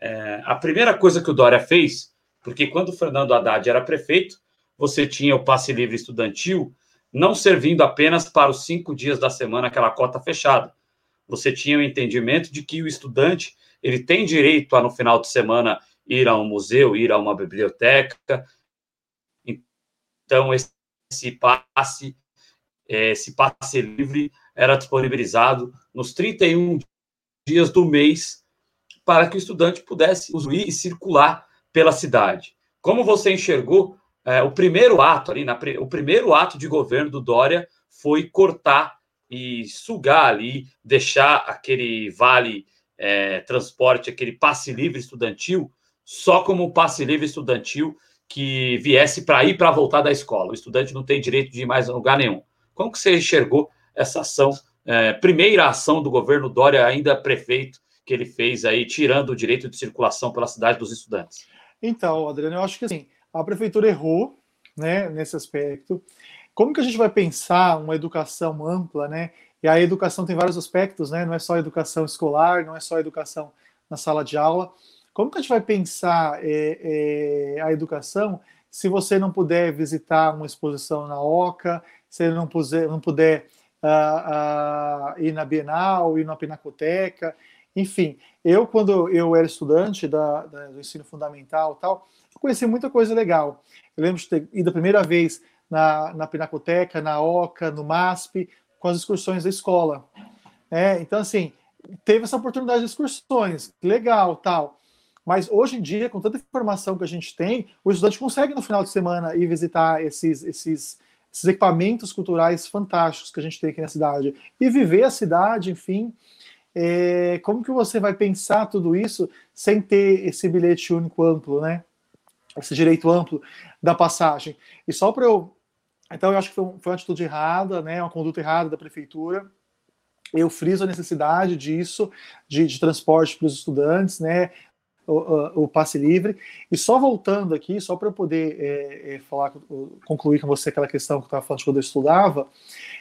é, a primeira coisa que o Dória fez, porque quando o Fernando Haddad era prefeito, você tinha o passe livre estudantil não servindo apenas para os cinco dias da semana, aquela cota fechada. Você tinha o entendimento de que o estudante ele tem direito a, no final de semana, ir a um museu, ir a uma biblioteca. Então, esse passe, esse passe livre era disponibilizado nos 31 dias do mês para que o estudante pudesse usar e circular pela cidade. Como você enxergou é, o primeiro ato ali, na, o primeiro ato de governo do Dória foi cortar e sugar ali, deixar aquele vale é, transporte, aquele passe livre estudantil, só como passe livre estudantil que viesse para ir para voltar da escola. O estudante não tem direito de ir mais a lugar nenhum. Como que você enxergou essa ação, é, primeira ação do governo Dória, ainda prefeito, que ele fez aí, tirando o direito de circulação pela cidade dos estudantes? Então, Adriano, eu acho que assim, a prefeitura errou, né, nesse aspecto. Como que a gente vai pensar uma educação ampla, né? E a educação tem vários aspectos, né? Não é só educação escolar, não é só educação na sala de aula. Como que a gente vai pensar é, é, a educação se você não puder visitar uma exposição na OCA, se não não puder uh, uh, ir na Bienal, ir na Pinacoteca, enfim, eu quando eu era estudante da, da, do ensino fundamental tal, eu conheci muita coisa legal. Eu lembro de ter ido a primeira vez na, na Pinacoteca, na OCA, no MASP, com as excursões da escola. É, então, assim, teve essa oportunidade de excursões, legal, tal. Mas hoje em dia, com tanta informação que a gente tem, o estudante consegue no final de semana ir visitar esses, esses, esses equipamentos culturais fantásticos que a gente tem aqui na cidade e viver a cidade, enfim. É, como que você vai pensar tudo isso sem ter esse bilhete único amplo, né? Esse direito amplo da passagem. E só para eu. Então, eu acho que foi, uma atitude errada, né? Uma conduta errada da prefeitura eu friso a necessidade disso, de, de transporte para os estudantes, né? O, o, passe livre. E só voltando aqui, só para eu poder é, é, falar, concluir com você aquela questão que eu estava falando quando eu estudava,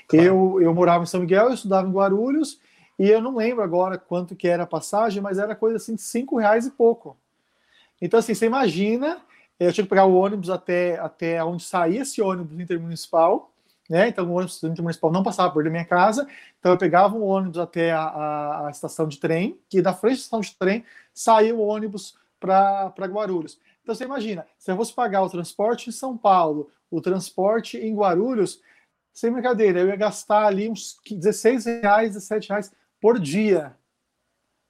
claro. eu, eu morava em São Miguel, eu estudava em Guarulhos, e eu não lembro agora quanto que era a passagem, mas era coisa assim de cinco reais e pouco. Então, assim, você imagina, eu tinha que pegar o ônibus até, até onde saía esse ônibus intermunicipal, né? Então o ônibus intermunicipal não passava por da minha casa, então eu pegava um ônibus até a, a, a estação de trem, que da frente da estação de trem saía o ônibus para Guarulhos. Então você imagina, se eu fosse pagar o transporte em São Paulo, o transporte em Guarulhos, sem brincadeira, eu ia gastar ali uns 16 reais, 17 reais por dia,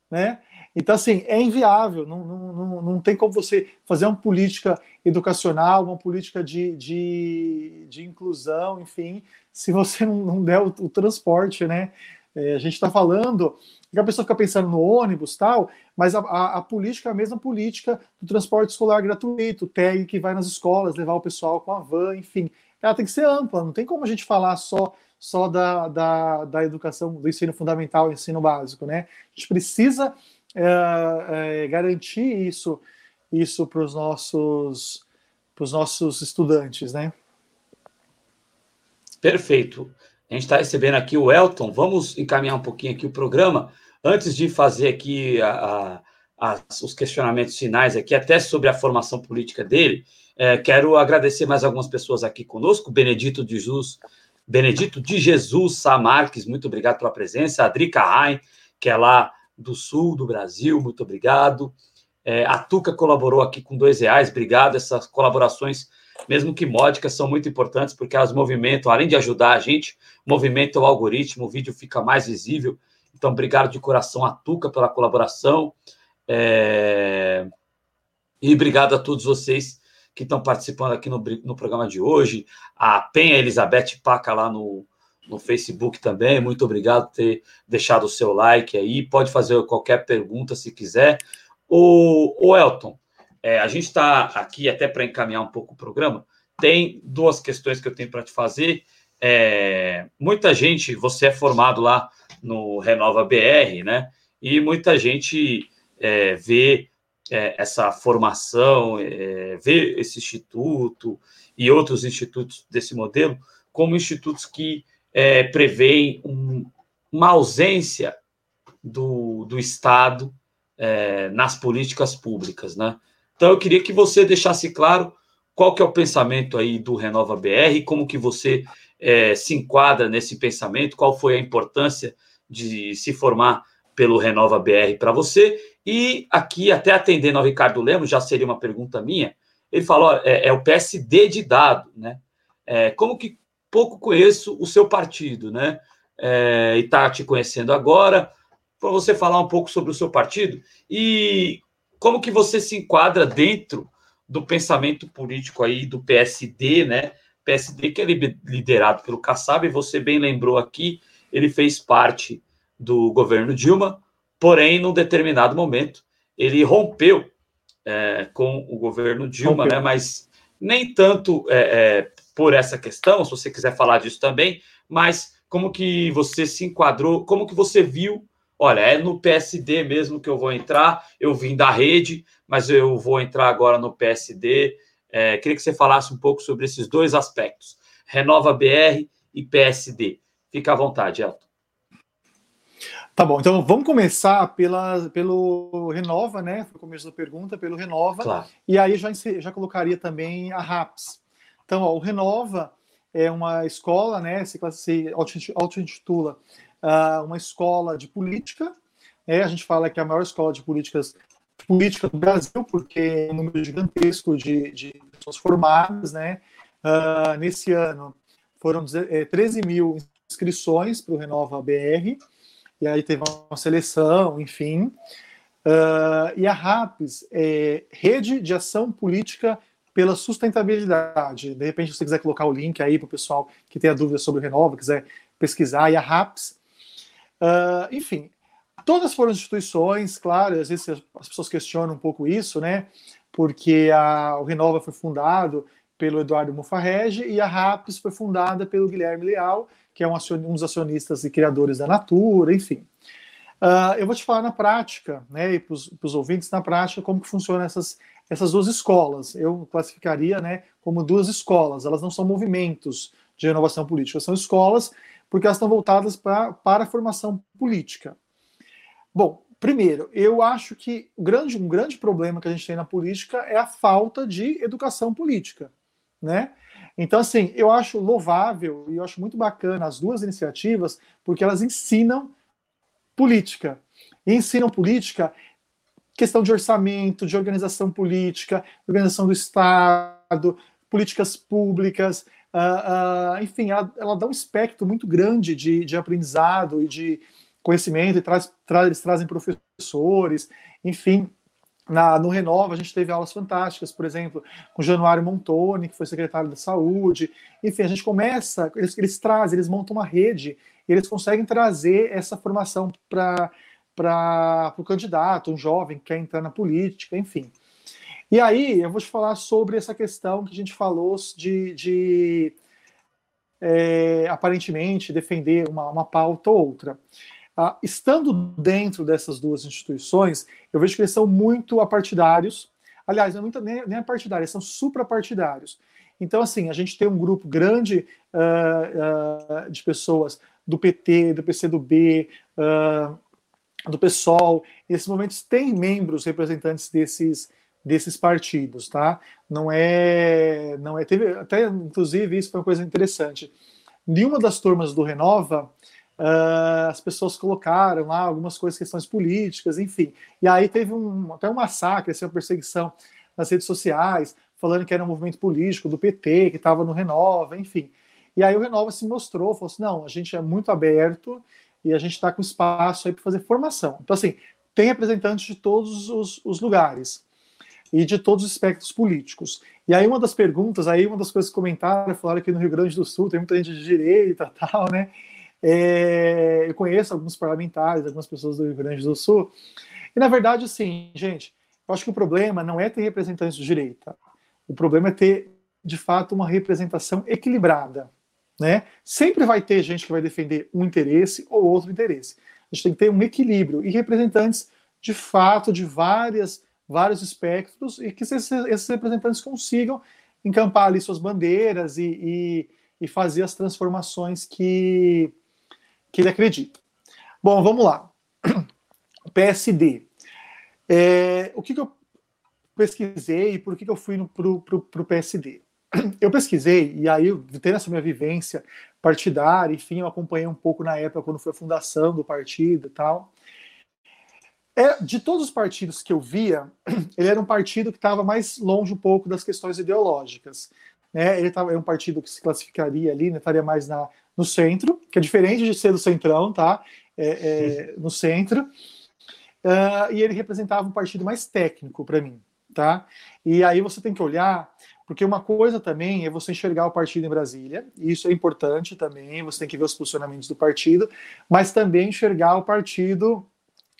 né? Então, assim, é inviável, não, não, não, não tem como você fazer uma política educacional, uma política de, de, de inclusão, enfim, se você não, der o, o transporte, né? É, a gente está falando a pessoa fica pensando no ônibus tal, mas a, a, a, política é a mesma política do transporte escolar gratuito, TEG que vai nas escolas, levar o pessoal com a van, enfim. Ela tem que ser ampla, não tem como a gente falar só só da, da, da educação, do ensino fundamental, ensino básico, né? A gente precisa é, é, garantir isso isso para os nossos para os nossos estudantes, né? Perfeito. A gente está recebendo aqui o Elton. Vamos encaminhar um pouquinho aqui o programa antes de fazer aqui a, a, a, os questionamentos finais aqui, até sobre a formação política dele. É, quero agradecer mais algumas pessoas aqui conosco. Benedito de Jesus, Benedito de Jesus Sá Marques, muito obrigado pela presença. A Drica Rain, que é lá do sul do Brasil, muito obrigado. É, a Tuca colaborou aqui com dois reais, obrigado. Essas colaborações, mesmo que módicas, são muito importantes porque elas movimentam, além de ajudar a gente, movimentam o algoritmo, o vídeo fica mais visível. Então, obrigado de coração a Tuca pela colaboração. É... E obrigado a todos vocês que estão participando aqui no, no programa de hoje. A Penha Elizabeth Paca lá no, no Facebook também. Muito obrigado por ter deixado o seu like aí. Pode fazer qualquer pergunta se quiser. O, o Elton, é, a gente está aqui até para encaminhar um pouco o programa. Tem duas questões que eu tenho para te fazer. É, muita gente, você é formado lá no Renova BR, né? E muita gente é, vê é, essa formação, é, vê esse instituto e outros institutos desse modelo como institutos que é, prevêem um, uma ausência do, do Estado é, nas políticas públicas, né? Então eu queria que você deixasse claro qual que é o pensamento aí do Renova BR, como que você é, se enquadra nesse pensamento, qual foi a importância de se formar pelo Renova BR para você. E aqui, até atendendo ao Ricardo Lemos, já seria uma pergunta minha, ele falou, é, é o PSD de dado, né? É, como que pouco conheço o seu partido, né? É, e está te conhecendo agora, para você falar um pouco sobre o seu partido e como que você se enquadra dentro do pensamento político aí do PSD, né? PSD que é liderado pelo Kassab, e você bem lembrou aqui, ele fez parte do governo Dilma, porém, num determinado momento, ele rompeu é, com o governo Dilma, rompeu. né? Mas nem tanto é, é, por essa questão, se você quiser falar disso também, mas como que você se enquadrou, como que você viu, olha, é no PSD mesmo que eu vou entrar, eu vim da rede, mas eu vou entrar agora no PSD, É, queria que você falasse um pouco sobre esses dois aspectos, Renova BR e PSD. Fica à vontade, Elton. Tá bom, então vamos começar pela, pelo Renova, né? Foi o começo da pergunta, pelo Renova. Claro. E aí já, já colocaria também a RAPS. Então, ó, o Renova é uma escola, né? Se, se auto-intitula uh, uma escola de política. Né, a gente fala que é a maior escola de políticas política do Brasil, porque é um número gigantesco de, de pessoas formadas, né? Uh, nesse ano foram 13 é, mil inscrições para o Renova BR e aí teve uma seleção, enfim. Uh, e a RAPS é Rede de Ação Política pela Sustentabilidade. De repente, se você quiser colocar o link aí para o pessoal que tem a dúvida sobre o Renova, quiser pesquisar, e a RAPS. Uh, enfim, todas foram instituições, claro, às vezes as pessoas questionam um pouco isso, né? Porque a, o Renova foi fundado pelo Eduardo Mufarrege e a RAPS foi fundada pelo Guilherme Leal, que é um, um dos acionistas e criadores da Natura, enfim. Uh, eu vou te falar na prática, né, e para os ouvintes na prática, como que funcionam essas, essas duas escolas. Eu classificaria né, como duas escolas, elas não são movimentos de renovação política, são escolas porque elas estão voltadas pra, para a formação política. Bom, primeiro, eu acho que grande, um grande problema que a gente tem na política é a falta de educação política, né? Então, assim, eu acho louvável e eu acho muito bacana as duas iniciativas, porque elas ensinam política. E ensinam política, questão de orçamento, de organização política, organização do Estado, políticas públicas, uh, uh, enfim, ela, ela, dá um espectro muito grande de, de aprendizado e de conhecimento, e traz, traz, eles trazem professores, enfim, na, no Renova, a gente teve aulas fantásticas, por exemplo, com Januário Montoni, que foi secretário da Saúde. Enfim, a gente começa, eles, eles trazem, eles montam uma rede, e eles conseguem trazer essa formação para o candidato, um jovem que quer entrar na política, enfim. E aí, eu vou te falar sobre essa questão que a gente falou de, de é, aparentemente, defender uma, uma pauta ou outra. Ah, estando dentro dessas duas instituições, eu vejo que eles são muito apartidários. Aliás, não é nem, nem são suprapartidários. Então, assim, a gente tem um grupo grande uh, uh, de pessoas do PT, do PCdoB, uh, do PSOL. Nesses momentos tem membros representantes desses desses partidos, tá? Não é, não é. Teve até, inclusive, isso foi uma coisa interessante. Nenhuma das turmas do Renova Uh, as pessoas colocaram lá algumas coisas, questões políticas, enfim. E aí teve um, até um massacre, assim, uma perseguição nas redes sociais, falando que era um movimento político do PT, que estava no Renova, enfim. E aí o Renova se mostrou, falou assim: não, a gente é muito aberto e a gente está com espaço aí para fazer formação. Então, assim, tem representantes de todos os, os, lugares e de todos os espectros políticos. E aí uma das perguntas, aí uma das coisas que comentaram, falaram que no Rio Grande do Sul tem muita gente de direita tal, né? É, eu conheço alguns parlamentares, algumas pessoas do Rio Grande do Sul, e na verdade, assim, gente, eu acho que o problema não é ter representantes de direita, o problema é ter, de fato, uma representação equilibrada. Né? Sempre vai ter gente que vai defender um interesse ou outro interesse. A gente tem que ter um equilíbrio e representantes, de fato, de várias, vários espectros e que esses, esses representantes consigam encampar ali suas bandeiras e, e, e fazer as transformações que, que ele acredita. Bom, vamos lá. PSD. É, o que, que, eu pesquisei e por que, que eu fui para o PSD? Eu pesquisei, e aí, tendo essa minha vivência partidária, enfim, eu acompanhei um pouco na época quando foi a fundação do partido e tal. É, de todos os partidos que eu via, ele era um partido que estava mais longe um pouco das questões ideológicas. Né? Ele tava, é um partido que se classificaria ali, né, estaria mais na, no centro, que é diferente de ser do centrão, tá? É, é, no centro. Uh, e ele representava um partido mais técnico para mim, tá? E aí você tem que olhar, porque uma coisa também é você enxergar o partido em Brasília, e isso é importante também, você tem que ver os posicionamentos do partido, mas também enxergar o partido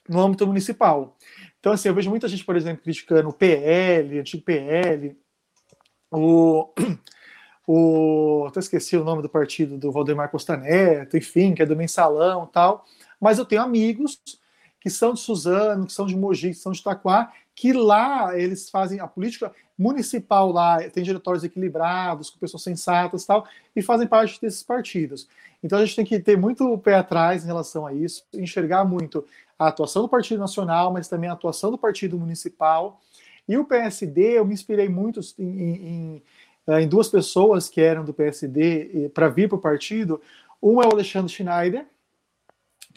no âmbito municipal. Então, assim, eu vejo muita gente, por exemplo, criticando o PL, antigo PL, o o. Até esqueci o nome do partido do Valdemar Costa Neto, enfim, que é do mensalão tal. Mas eu tenho amigos que são de Suzano, que são de Mogi, que são de Itaquá, que lá eles fazem a política municipal lá, tem diretórios equilibrados, com pessoas sensatas e tal, e fazem parte desses partidos. Então a gente tem que ter muito pé atrás em relação a isso, enxergar muito a atuação do Partido Nacional, mas também a atuação do Partido Municipal. E o PSD, eu me inspirei muito em, em, em duas pessoas que eram do PSD para vir para o partido. Um é o Alexandre Schneider,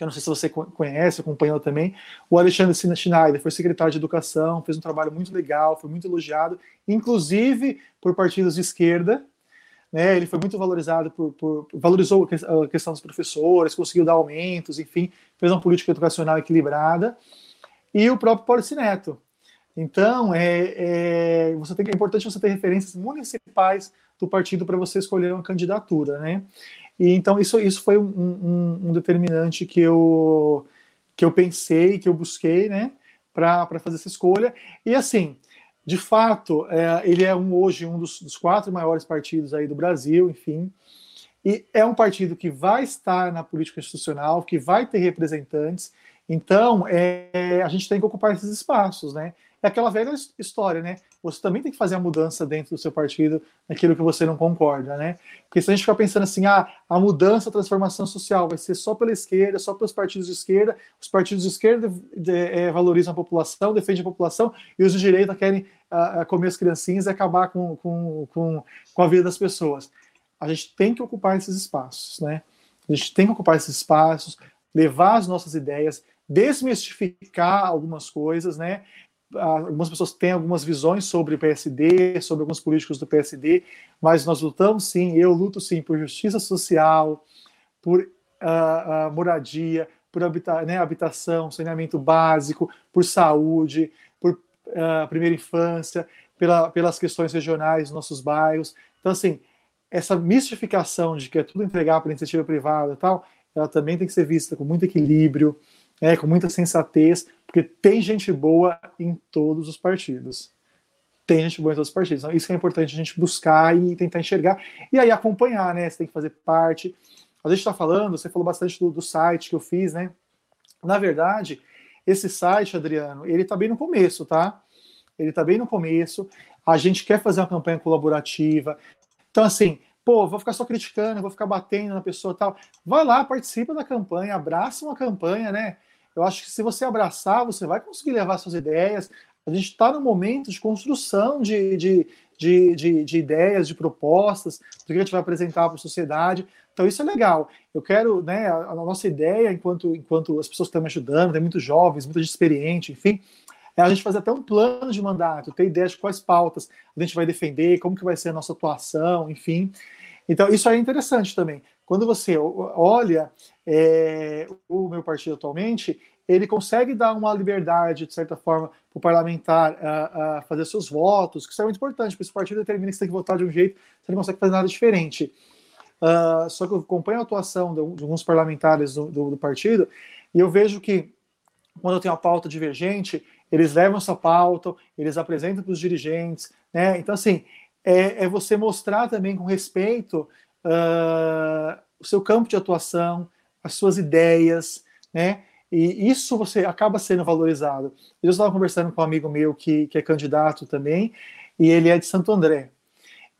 que eu não sei se você conhece, acompanhou também. O Alexandre Schneider foi secretário de Educação, fez um trabalho muito legal, foi muito elogiado, inclusive por partidos de esquerda. Né, ele foi muito valorizado por, por, valorizou a questão dos professores, conseguiu dar aumentos, enfim, fez uma política educacional equilibrada. E o próprio Paulo Neto. Então, é, é, você tem, é importante você ter referências municipais do partido para você escolher uma candidatura, né? E então isso, isso foi um, um, um determinante que eu que eu pensei, que eu busquei, né, para fazer essa escolha. E assim, de fato, é, ele é um, hoje um dos, dos, quatro maiores partidos aí do Brasil, enfim. E é um partido que vai estar na política institucional, que vai ter representantes. Então, é, a gente tem que ocupar esses espaços, né? É aquela velha história, né? Você também tem que fazer a mudança dentro do seu partido naquilo que você não concorda, né? Porque se a gente ficar pensando assim, ah, a mudança, a transformação social vai ser só pela esquerda, só pelos partidos de esquerda, os partidos de esquerda é, valorizam a população, defendem a população, e os de direita querem uh, comer as criancinhas e acabar com, com, com, com a vida das pessoas. A gente tem que ocupar esses espaços, né? A gente tem que ocupar esses espaços, levar as nossas ideias, desmistificar algumas coisas, né? Algumas pessoas têm algumas visões sobre o PSD, sobre alguns políticos do PSD, mas nós lutamos sim, eu luto sim por justiça social, por uh, uh, moradia, por habita né, habitação, saneamento básico, por saúde, por uh, primeira infância, pela, pelas questões regionais dos nossos bairros. Então, assim, essa mistificação de que é tudo entregar para iniciativa privada e tal, ela também tem que ser vista com muito equilíbrio, né, com muita sensatez, porque tem gente boa em todos os partidos. Tem gente boa em todos os partidos. Então, isso que é importante a gente buscar e tentar enxergar. E aí acompanhar, né? Você tem que fazer parte. A gente está falando, você falou bastante do, do, site que eu fiz, né? Na verdade, esse site, Adriano, ele está bem no começo, tá? Ele está bem no começo. A gente quer fazer uma campanha colaborativa. Então, assim, pô, vou ficar só criticando, vou ficar batendo na pessoa tal. Vai lá, participa da campanha, abraça uma campanha, né? Eu acho que se você abraçar, você vai conseguir levar suas ideias. A gente está no momento de construção de, de, de, de, de ideias, de propostas, do que a gente vai apresentar para a sociedade. Então isso é legal. Eu quero, né, a, a, nossa ideia, enquanto, enquanto as pessoas estão me ajudando, tem muitos jovens, muita gente experiente, enfim, é a gente fazer até um plano de mandato, ter ideias de quais pautas a gente vai defender, como que vai ser a nossa atuação, enfim. Então isso é interessante também. Quando você olha é, o meu partido atualmente, ele consegue dar uma liberdade, de certa forma, para o parlamentar a, a, fazer seus votos, que isso é muito importante, porque se o partido determina que você tem que votar de um jeito, você não consegue fazer nada diferente. Uh, só que eu acompanho a atuação de, de alguns parlamentares do, do, do, partido e eu vejo que quando eu tenho uma pauta divergente, eles levam essa pauta, eles apresentam para os dirigentes, né? Então, assim, é, é, você mostrar também com respeito uh, o seu campo de atuação, as suas ideias, né? E isso você acaba sendo valorizado. Eu estava conversando com um amigo meu que, que é candidato também, e ele é de Santo André.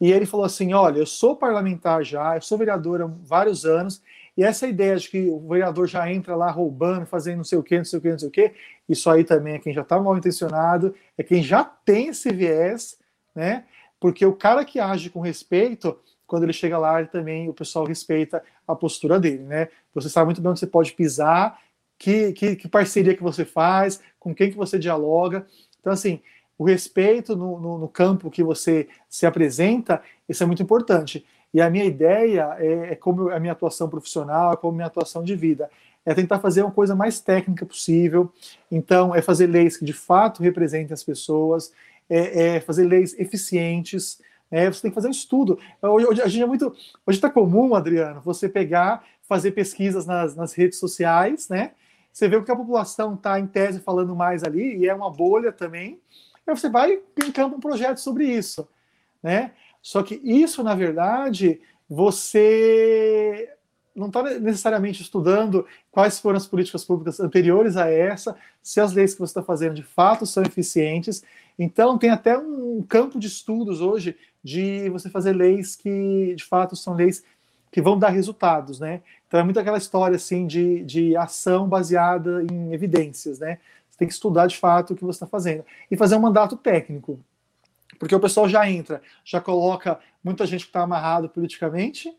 E ele falou assim: Olha, eu sou parlamentar já, eu sou vereador há vários anos, e essa ideia de que o vereador já entra lá roubando, fazendo não sei o quê, não sei o quê, não sei o quê, isso aí também é quem já está mal intencionado, é quem já tem esse viés, né? Porque o cara que age com respeito, quando ele chega lá, ele também o pessoal respeita a postura dele, né? Você sabe muito bem onde você pode pisar, que, que, que parceria que você faz, com quem que você dialoga. Então, assim, o respeito no, no, no, campo que você se apresenta, isso é muito importante. E a minha ideia é, é como a minha atuação profissional, é como a minha atuação de vida. É tentar fazer uma coisa mais técnica possível. Então, é fazer leis que de fato representem as pessoas, é, é fazer leis eficientes, é, você tem que fazer um estudo. Hoje, hoje gente é muito. Hoje está comum, Adriano, você pegar, fazer pesquisas nas, nas redes sociais, né? Você vê o que a população está em tese falando mais ali, e é uma bolha também. Aí você vai e encampa um projeto sobre isso, né? Só que isso, na verdade, você não está necessariamente estudando quais foram as políticas públicas anteriores a essa, se as leis que você está fazendo de fato são eficientes. Então, tem até um campo de estudos hoje de você fazer leis que de fato são leis que vão dar resultados, né? Então é muito aquela história assim de, de ação baseada em evidências, né? Você tem que estudar de fato o que você está fazendo e fazer um mandato técnico, porque o pessoal já entra, já coloca muita gente que está amarrado politicamente,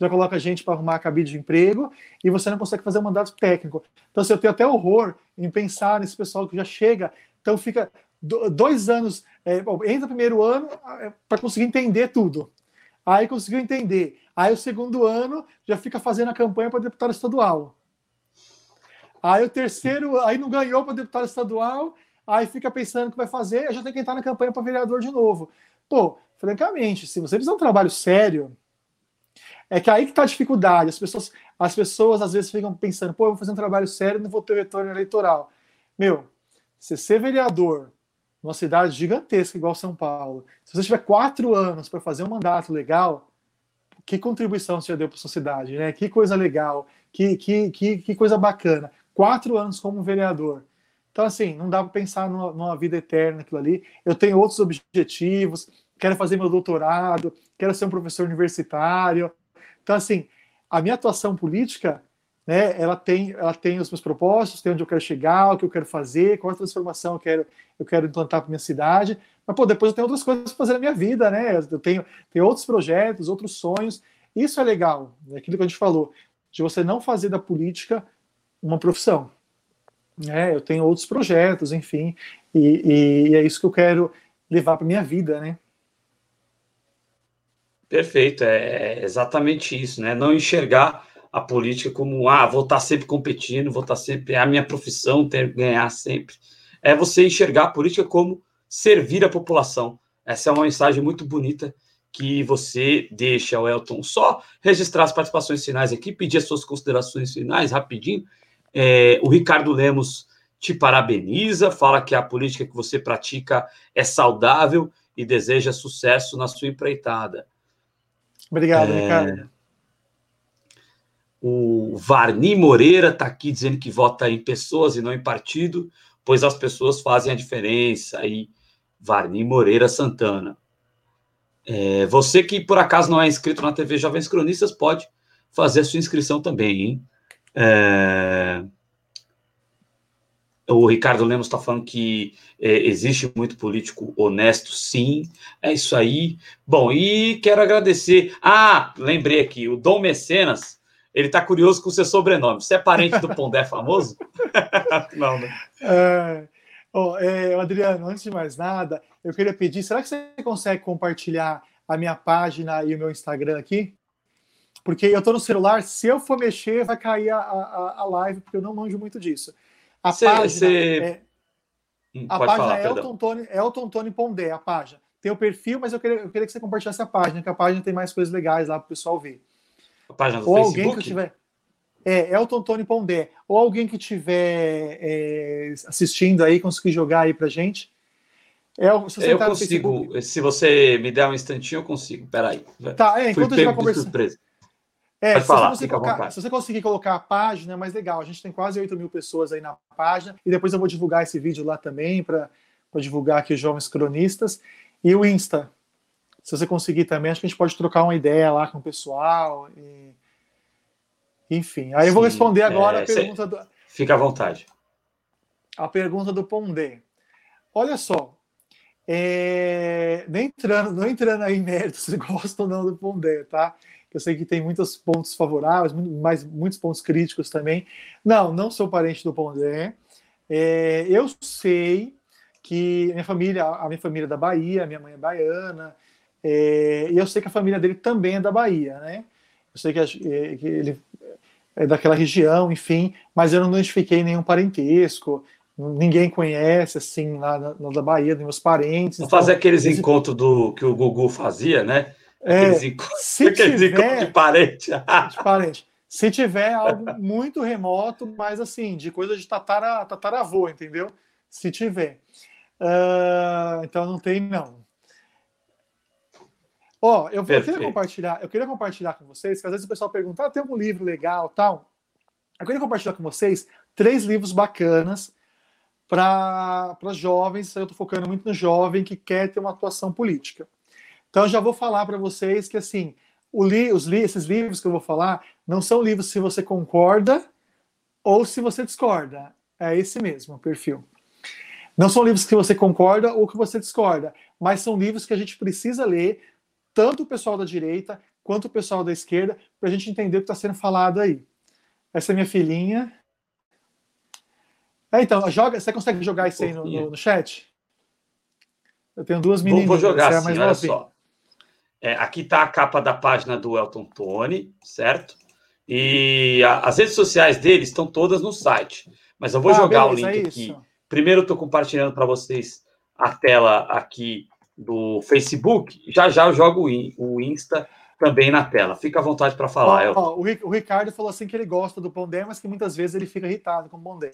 já coloca gente para arrumar cabide de emprego e você não consegue fazer um mandato técnico. Então, assim, eu tenho até horror em pensar nesse pessoal que já chega, então fica dois anos, é, entra primeiro ano é, para conseguir entender tudo. Aí conseguiu entender. Aí o segundo ano já fica fazendo a campanha para deputado estadual. Aí o terceiro, aí não ganhou para deputado estadual, aí fica pensando o que vai fazer, já tem que entrar na campanha para vereador de novo. Pô, francamente, se você fizer um trabalho sério, é que aí que está a dificuldade. As pessoas, as pessoas às vezes ficam pensando, pô, eu vou fazer um trabalho sério não vou ter retorno eleitoral. Meu, se ser vereador numa cidade gigantesca igual São Paulo, se você tiver quatro anos para fazer um mandato legal, que contribuição você já deu para a sociedade, né? Que coisa legal, que, que, que, que, coisa bacana. Quatro anos como vereador. Então, assim, não dá para pensar numa, numa, vida eterna aquilo ali. Eu tenho outros objetivos, quero fazer meu doutorado, quero ser um professor universitário. Então, assim, a minha atuação política né? Ela tem, ela tem os meus propósitos, tem onde eu quero chegar, o que eu quero fazer, qual a transformação eu quero, eu quero implantar para minha cidade. Mas pô, depois eu tenho outras coisas para fazer na minha vida, né? Eu tenho, tenho outros projetos, outros sonhos. Isso é legal, é aquilo que a gente falou, de você não fazer da política uma profissão. Né? Eu tenho outros projetos, enfim, e, e é isso que eu quero levar para minha vida, né? Perfeito, é exatamente isso, né? Não enxergar a política como, ah, vou estar sempre competindo, vou estar sempre, é a minha profissão, ter que ganhar sempre. É você enxergar a política como servir a população. Essa é uma mensagem muito bonita que você deixa, Elton. Só registrar as participações finais aqui, pedir as suas considerações finais rapidinho. É, o Ricardo Lemos te parabeniza, fala que a política que você pratica é saudável e deseja sucesso na sua empreitada. Obrigado, é... Ricardo. O Varni Moreira está aqui dizendo que vota em pessoas e não em partido, pois as pessoas fazem a diferença. Aí, Varni Moreira Santana. É, você que por acaso não é inscrito na TV Jovens Cronistas, pode fazer a sua inscrição também, hein? É... O Ricardo Lemos está falando que é, existe muito político honesto, sim. É isso aí. Bom, e quero agradecer. Ah, lembrei aqui, o Dom Mecenas ele está curioso com o seu sobrenome. Você é parente do Pondé famoso? Não, né? É, oh, é, Adriano, antes de mais nada, eu queria pedir: será que você consegue compartilhar a minha página e o meu Instagram aqui? Porque eu estou no celular, se eu for mexer, vai cair a, a, a live, porque eu não manjo muito disso. A cê, página. Cê... É, hum, a página falar, é Elton Tony, Elton Tony Pondé, a página. Tem o perfil, mas eu queria, eu queria que você compartilhasse a página, que a página tem mais coisas legais lá para o pessoal ver. A página do ou Facebook? alguém que tiver. É, Elton Tony Pondé. Ou alguém que estiver é, assistindo aí, conseguir jogar aí pra gente. É, se eu tá consigo. Se você me der um instantinho, eu consigo. Peraí. Tá, é, enquanto Fui a gente vai conversando. É, se, falar, você colocar, se você conseguir colocar a página, é mais legal. A gente tem quase 8 mil pessoas aí na página. E depois eu vou divulgar esse vídeo lá também para divulgar aqui os jovens cronistas. E o Insta, se você conseguir também, acho que a gente pode trocar uma ideia lá com o pessoal. E... Enfim, aí eu vou responder agora é, a pergunta do. Fica à vontade. A pergunta do Pondé. Olha só, é... nem entrando, não entrando aí em mérito se gostam ou não do Pondé, tá? Eu sei que tem muitos pontos favoráveis, mas muitos pontos críticos também. Não, não sou parente do Pondé. É... eu sei que minha família, a minha família é da Bahia, minha mãe é baiana, é, e eu sei que a família dele também é da Bahia, né? Eu sei que, é, que ele é daquela região, enfim, mas eu não identifiquei nenhum parentesco, ninguém conhece, assim, lá na, na da Bahia, dos meus parentes. Vou então, fazer aqueles encontros do, que o Gugu fazia, né? É, aqueles, encontros, se aqueles tiver, encontros de parente. de parente. Se tiver algo muito remoto, mas assim, de coisa de tatara, tataravô, entendeu? Se tiver. Uh, então não tem, não. Ó, eu, eu, queria compartilhar, eu queria compartilhar com vocês, que às vezes o pessoal pergunta, ah, tem um livro legal tal. Eu queria compartilhar com vocês três livros bacanas para jovens. Eu estou focando muito no jovem que quer ter uma atuação política. Então, eu já vou falar para vocês que, assim, li, os li, esses livros que eu vou falar não são livros se você concorda ou se você discorda. É esse mesmo perfil. Não são livros que você concorda ou que você discorda, mas são livros que a gente precisa ler, tanto o pessoal da direita quanto o pessoal da esquerda, para a gente entender o que está sendo falado aí. Essa é minha filhinha. É, então, joga, você consegue jogar isso aí no, no, no chat? Eu tenho duas meninas. Vou, vou jogar, é sim, olha só. É, aqui está a capa da página do Elton Tony, certo? E a, as redes sociais dele estão todas no site. Mas eu vou ah, jogar beleza, o link é aqui. Primeiro, eu estou compartilhando para vocês a tela aqui do Facebook. Já já eu jogo o Insta também na tela. Fica à vontade para falar. Ó, ó, o Ricardo falou assim que ele gosta do Pondé, mas que muitas vezes ele fica irritado com o Pondé.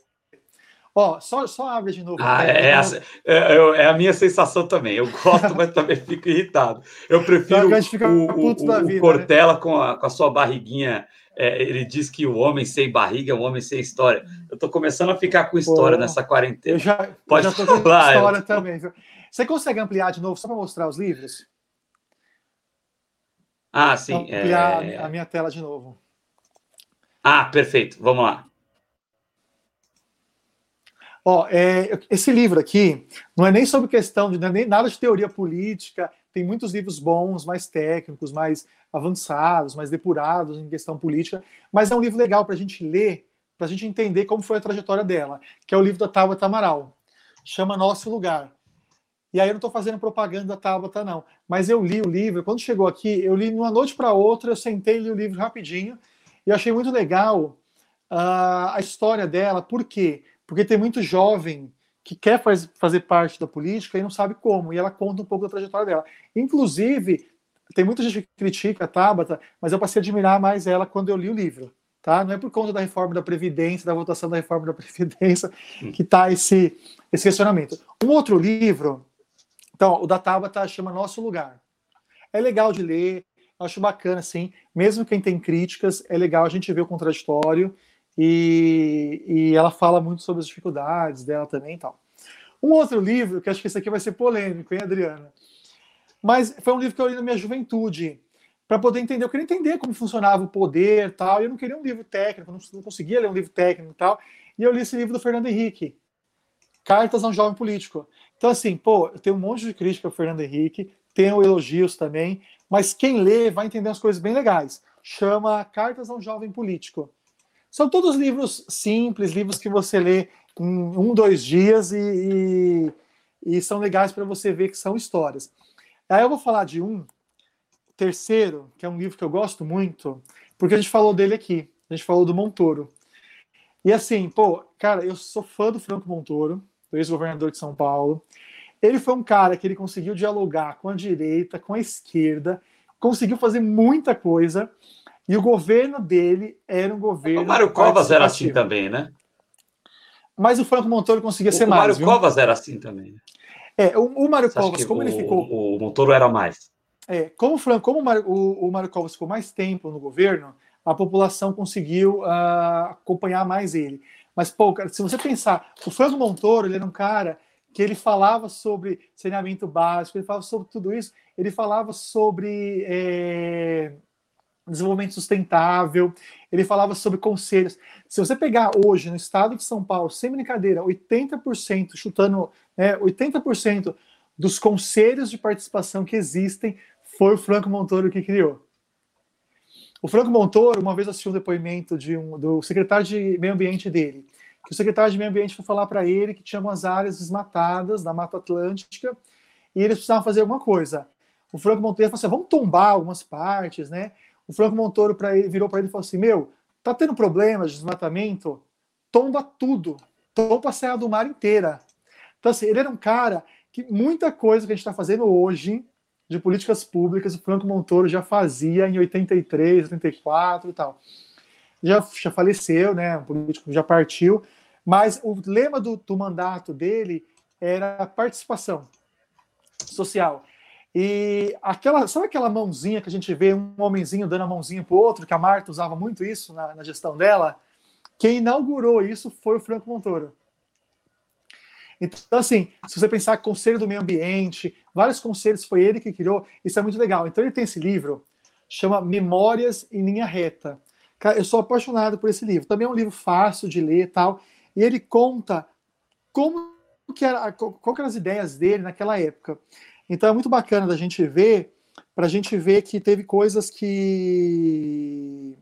Ó, só, só abre de novo. Ah, é, a, é, é, a minha sensação também. Eu gosto, mas também fico irritado. Eu prefiro o, o, o, vida, o Cortella né? com, a, com a sua barriguinha é, ele diz que o homem sem barriga é um homem sem história. Eu estou começando a ficar com história Pô, nessa quarentena. Eu já, Pode eu já com história eu... também. Você consegue ampliar de novo, só para mostrar os livros? Ah, sim. Ampliar é... a minha tela de novo. Ah, perfeito. Vamos lá. Ó, é, esse livro aqui não é nem sobre questão de é nem nada de teoria política. Tem muitos livros bons, mais técnicos, mais avançados, mais depurados em questão política, mas é um livro legal para a gente ler, para a gente entender como foi a trajetória dela, que é o livro da Tabata Amaral. Chama Nosso Lugar. E aí eu não estou fazendo propaganda da Tabata, não. Mas eu li o livro, quando chegou aqui, eu li de uma noite para outra, eu sentei e li o livro rapidinho, e achei muito legal uh, a história dela. Por quê? Porque tem muito jovem que quer faz, fazer parte da política e não sabe como, e ela conta um pouco da trajetória dela. Inclusive, tem muita gente que critica a Tabata, mas eu passei a admirar mais ela quando eu li o livro. Tá? Não é por conta da reforma da Previdência, da votação da reforma da Previdência, hum. que está esse, esse questionamento. Um outro livro, então, o da Tabata chama Nosso Lugar. É legal de ler, acho bacana, assim, mesmo quem tem críticas, é legal a gente ver o contraditório, e, e ela fala muito sobre as dificuldades dela também e tal. Um outro livro, que acho que esse aqui vai ser polêmico, hein, Adriana? Mas foi um livro que eu li na minha juventude, para poder entender. Eu queria entender como funcionava o poder tal. Eu não queria um livro técnico, não, não conseguia ler um livro técnico e tal. E eu li esse livro do Fernando Henrique, Cartas a um Jovem Político. Então, assim, pô, eu tenho um monte de crítica ao Fernando Henrique, tenho elogios também, mas quem lê vai entender umas coisas bem legais. Chama Cartas a um Jovem Político. São todos livros simples, livros que você lê em um, dois dias e, e, e são legais para você ver que são histórias. Aí eu vou falar de um terceiro, que é um livro que eu gosto muito, porque a gente falou dele aqui. A gente falou do Montoro. E assim, pô, cara, eu sou fã do Franco Montoro, ex-governador de São Paulo. Ele foi um cara que ele conseguiu dialogar com a direita, com a esquerda, conseguiu fazer muita coisa. E o governo dele era um governo. O Mário Covas era assim também, né? Mas o Franco Montoro conseguia o, ser o mais. O Mário viu? Covas era assim também. É, o, o Mário Covas, como o, ele ficou. O, Montoro era mais. É, como, Franco, como o, Mário, o, o Mário Covas ficou mais tempo no governo, a população conseguiu uh, acompanhar mais ele. Mas, pô, cara, se você pensar, o Franco Montoro, ele era um cara que ele falava sobre saneamento básico, ele falava sobre tudo isso, ele falava sobre é, desenvolvimento sustentável, ele falava sobre conselhos. Se você pegar hoje no estado de São Paulo, sem brincadeira, 80%, chutando né, 80% dos conselhos de participação que existem foi o Franco Montoro que criou. O Franco Montoro, uma vez assistiu um depoimento de um, do secretário de meio ambiente dele, que o secretário de meio ambiente foi falar para ele que tinha umas áreas desmatadas da Mata Atlântica e eles precisavam fazer alguma coisa. O Franco Montoro falou assim: vamos tombar algumas partes, né? O Franco Montoro pra ele, virou para ele e falou assim: Meu, tá tendo problemas de desmatamento? Tomba tudo. Tomba a Serra do Mar inteira. Então, assim, ele era um cara que muita coisa que a gente está fazendo hoje de políticas públicas, o Franco Montoro já fazia em 83, 84 e tal. Já, já faleceu, né? Um político já partiu, mas o lema do, do mandato dele era participação social. E aquela, sabe aquela mãozinha que a gente vê um homenzinho dando a mãozinha para o outro, que a Marta usava muito isso na, na gestão dela? Quem inaugurou isso foi o Franco Montoro. Então, assim, se você pensar Conselho do Meio Ambiente, vários conselhos foi ele que criou, isso é muito legal. Então, ele tem esse livro, chama Memórias em Linha Reta. Cara, eu sou apaixonado por esse livro. Também é um livro fácil de ler tal. E ele conta como que era, qual que eram as ideias dele naquela época. Então é muito bacana da gente ver, para a gente ver que teve coisas que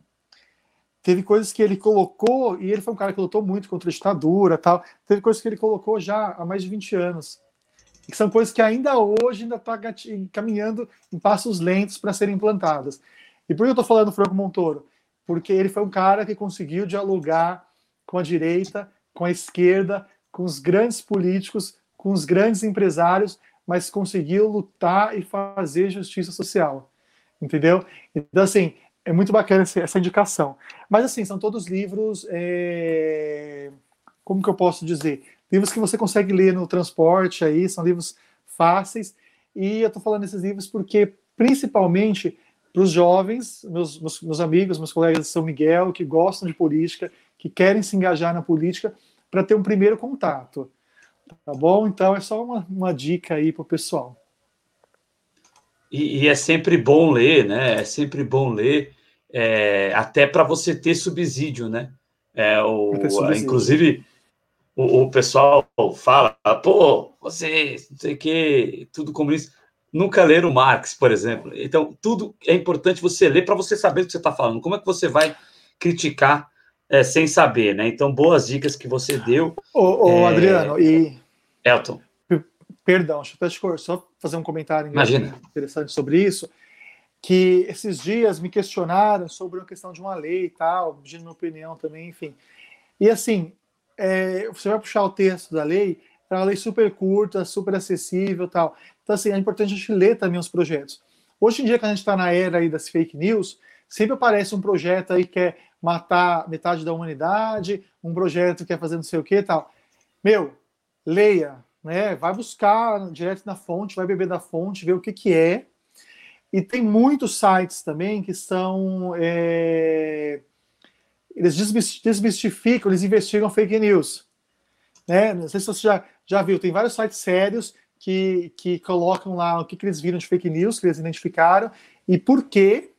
teve coisas que ele colocou, e ele foi um cara que lutou muito contra a ditadura tal, teve coisas que ele colocou já há mais de 20 anos, que são coisas que ainda hoje ainda está caminhando em passos lentos para serem implantadas. E por que eu estou falando do Franco Montoro? Porque ele foi um cara que conseguiu dialogar com a direita, com a esquerda, com os grandes políticos, com os grandes empresários, mas conseguiu lutar e fazer justiça social. Entendeu? Então, assim, é muito bacana essa indicação. Mas, assim, são todos livros. É... Como que eu posso dizer? Livros que você consegue ler no transporte aí, são livros fáceis. E eu estou falando desses livros porque, principalmente, para os jovens, meus, meus, meus, amigos, meus colegas de São Miguel, que gostam de política, que querem se engajar na política, para ter um primeiro contato. Tá bom? Então é só uma, uma dica aí para o pessoal. E, e, é sempre bom ler, né? É sempre bom ler, é, até para você ter subsídio, né? É, o, subsídio. Inclusive, o, o, pessoal fala, pô, você, não sei o que, tudo comunista. Nunca leram Marx, por exemplo. Então, tudo é importante você ler para você saber o que você está falando. Como é que você vai criticar é, sem saber, né? Então, boas dicas que você deu. Ô, ô é... Adriano, e. Elton. Perdão, deixa eu só fazer um comentário Imagina. interessante sobre isso. Que esses dias me questionaram sobre a questão de uma lei e tal, pedindo minha opinião também, enfim. E assim, é, você vai puxar o texto da lei, é uma lei super curta, super acessível tal. Então, assim, é importante a gente ler também os projetos. Hoje em dia, que a gente está na era aí das fake news, sempre aparece um projeto aí que é matar metade da humanidade, um projeto que quer fazer não sei o que tal. Meu, leia, né? Vai buscar direto na fonte, vai beber da fonte, ver o que, que é. E tem muitos sites também que são. É... Eles desmistificam, eles investigam fake news. Né? Não sei se você já, já viu, tem vários sites sérios que, que colocam lá o que, que eles viram de fake news, que eles identificaram, e por que,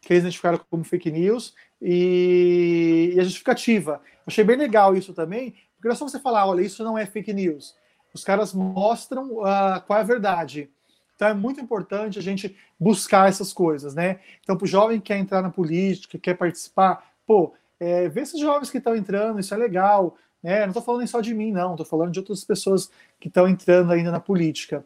que eles identificaram como fake news, e, e a justificativa. Achei bem legal isso também, porque não é só você falar, olha, isso não é fake news. Os caras mostram uh, qual é a verdade. Então é muito importante a gente buscar essas coisas, né? Então, para o jovem que quer entrar na política, quer participar, pô, é, vê esses jovens que estão entrando, isso é legal. Né? Não estou falando só de mim, não, estou falando de outras pessoas que estão entrando ainda na política.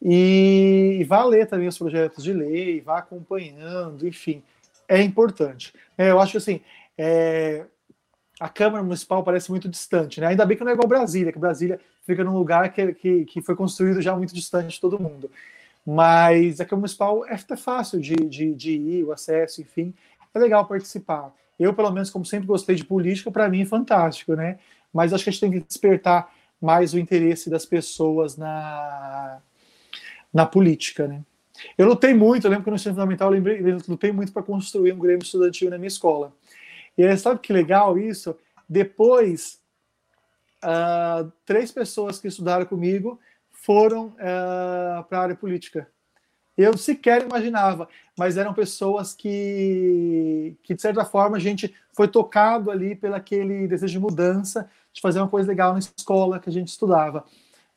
E, e vá ler também os projetos de lei, vá acompanhando, enfim é importante. É, eu acho que assim, é, a Câmara Municipal parece muito distante, né? Ainda bem que não é igual Brasília, que Brasília fica num lugar que, que, que foi construído já muito distante de todo mundo. Mas a Câmara Municipal é fácil de, de, de ir, o acesso, enfim, é legal participar. Eu, pelo menos, como sempre gostei de política, para mim é fantástico, né? Mas acho que a gente tem que despertar mais o interesse das pessoas na, na política, né? Eu lutei muito, eu lembro que no ensino fundamental eu, lembrei, eu lutei muito para construir um Grêmio Estudantil na minha escola. E aí, sabe que legal isso? Depois, uh, três pessoas que estudaram comigo foram ah, para a área política. Eu sequer imaginava, mas eram pessoas que, que, de certa forma, a gente foi tocado ali pelo aquele desejo de mudança, de fazer uma coisa legal na escola que a gente estudava.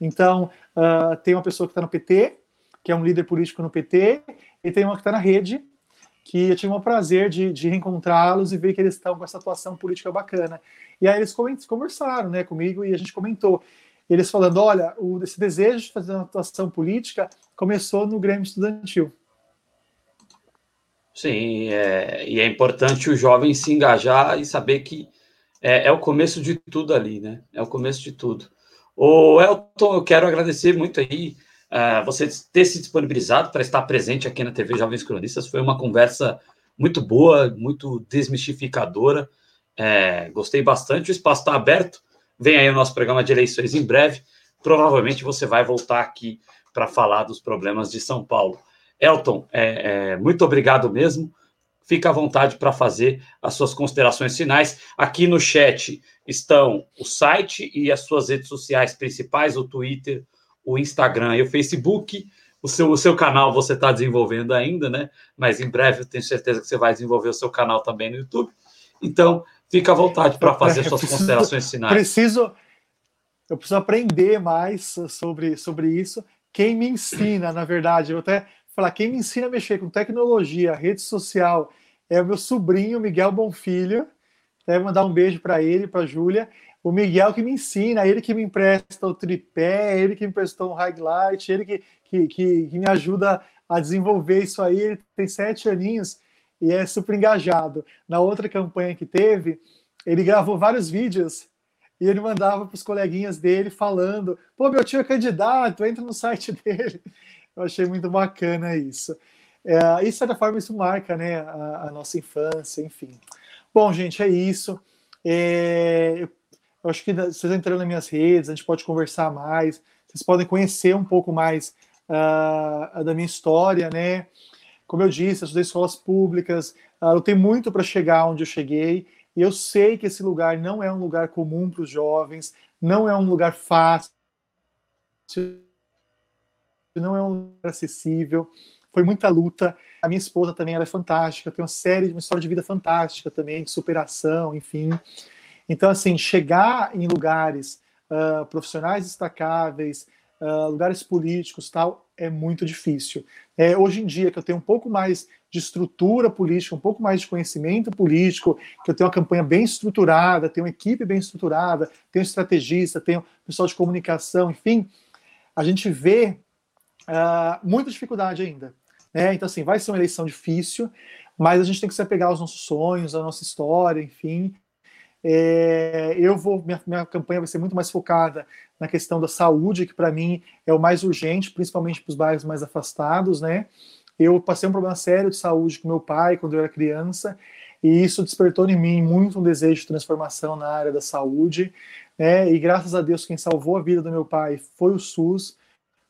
Então, uh, tem uma pessoa que está no PT, que é um líder político no PT, e tem uma que está na rede, que eu tive o prazer de, de reencontrá-los e ver que eles estão com essa atuação política bacana. E aí eles conversaram né, comigo e a gente comentou. Eles falando: olha, o, esse desejo de fazer uma atuação política começou no Grêmio Estudantil. Sim, é, e é importante o jovem se engajar e saber que é, é, o começo de tudo ali, né? É o começo de tudo. O Elton, eu quero agradecer muito aí uh, você ter se disponibilizado para estar presente aqui na TV Jovens Cronistas. Foi uma conversa muito boa, muito desmistificadora. É, gostei bastante. O espaço está aberto. Vem aí o nosso programa de eleições em breve. Provavelmente você vai voltar aqui para falar dos problemas de São Paulo. Elton, é, é, muito obrigado mesmo. Fica à vontade para fazer as suas considerações finais. Aqui no chat estão o site e as suas redes sociais principais, o Twitter, o Instagram e o Facebook. O seu, o seu canal você está desenvolvendo ainda, né? Mas em breve eu tenho certeza que você vai desenvolver o seu canal também no YouTube. Então, fica à vontade para fazer suas preciso, considerações finais. Preciso, eu preciso aprender mais sobre, sobre isso. Quem me ensina, na verdade, eu até falar, quem me ensina a mexer com tecnologia, rede social, é o meu sobrinho Miguel Bonfilho. Deve mandar um beijo para ele, para a Júlia. O Miguel que me ensina, ele que me empresta o tripé, ele que me emprestou um highlight, ele que, que, que, que me ajuda a desenvolver isso aí. Ele tem sete aninhos e é super engajado. Na outra campanha que teve, ele gravou vários vídeos e ele mandava para os coleguinhas dele falando: pô, meu tio é candidato, entra no site dele. Eu achei muito bacana isso. É, e, de certa forma, isso marca né, a, a, nossa infância, enfim. Bom, gente, é isso. É, eu acho que vocês entrando nas minhas redes, a gente pode conversar mais, vocês podem conhecer um pouco mais uh, da minha história, né? Como eu disse, eu estudei escolas públicas, eu tenho muito para chegar onde eu cheguei, e eu sei que esse lugar não é um lugar comum para os jovens, não é um lugar fácil, não é um lugar acessível. Foi muita luta. A minha esposa também ela é fantástica, tem uma série, uma história de vida fantástica também, de superação, enfim. Então, assim, chegar em lugares uh, profissionais destacáveis, uh, lugares políticos, tal, é muito difícil. É, hoje em dia, que eu tenho um pouco mais de estrutura política, um pouco mais de conhecimento político, que eu tenho uma campanha bem estruturada, tenho uma equipe bem estruturada, tenho estrategista, tenho pessoal de comunicação, enfim, a gente vê uh, muita dificuldade ainda. Né? Então, assim, vai ser uma eleição difícil, mas a gente tem que se apegar aos nossos sonhos, à nossa história, enfim. É, eu vou, minha, minha campanha vai ser muito mais focada na questão da saúde, que para mim é o mais urgente, principalmente para os bairros mais afastados, né? Eu passei um problema sério de saúde com meu pai quando eu era criança, e isso despertou em mim muito um desejo de transformação na área da saúde, né? E graças a Deus, quem salvou a vida do meu pai foi o SUS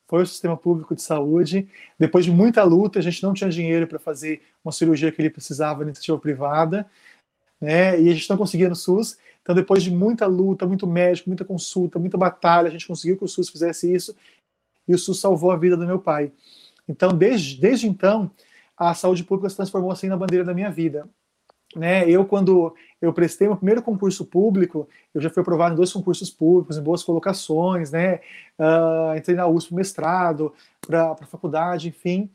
foi o sistema público de saúde. Depois de muita luta, a gente não tinha dinheiro para fazer uma cirurgia que ele precisava na iniciativa privada, né? E a gente não conseguia no SUS. Então, depois de muita luta, muito médico, muita consulta, muita batalha, a gente conseguiu que o SUS fizesse isso e o SUS salvou a vida do meu pai. Então, desde, desde então, a saúde pública se transformou assim na bandeira da minha vida. Né? Eu, quando eu prestei meu primeiro concurso público, eu já fui aprovado em dois concursos públicos, em boas colocações, né? Uh, entrei na USP mestrado, para a faculdade, enfim.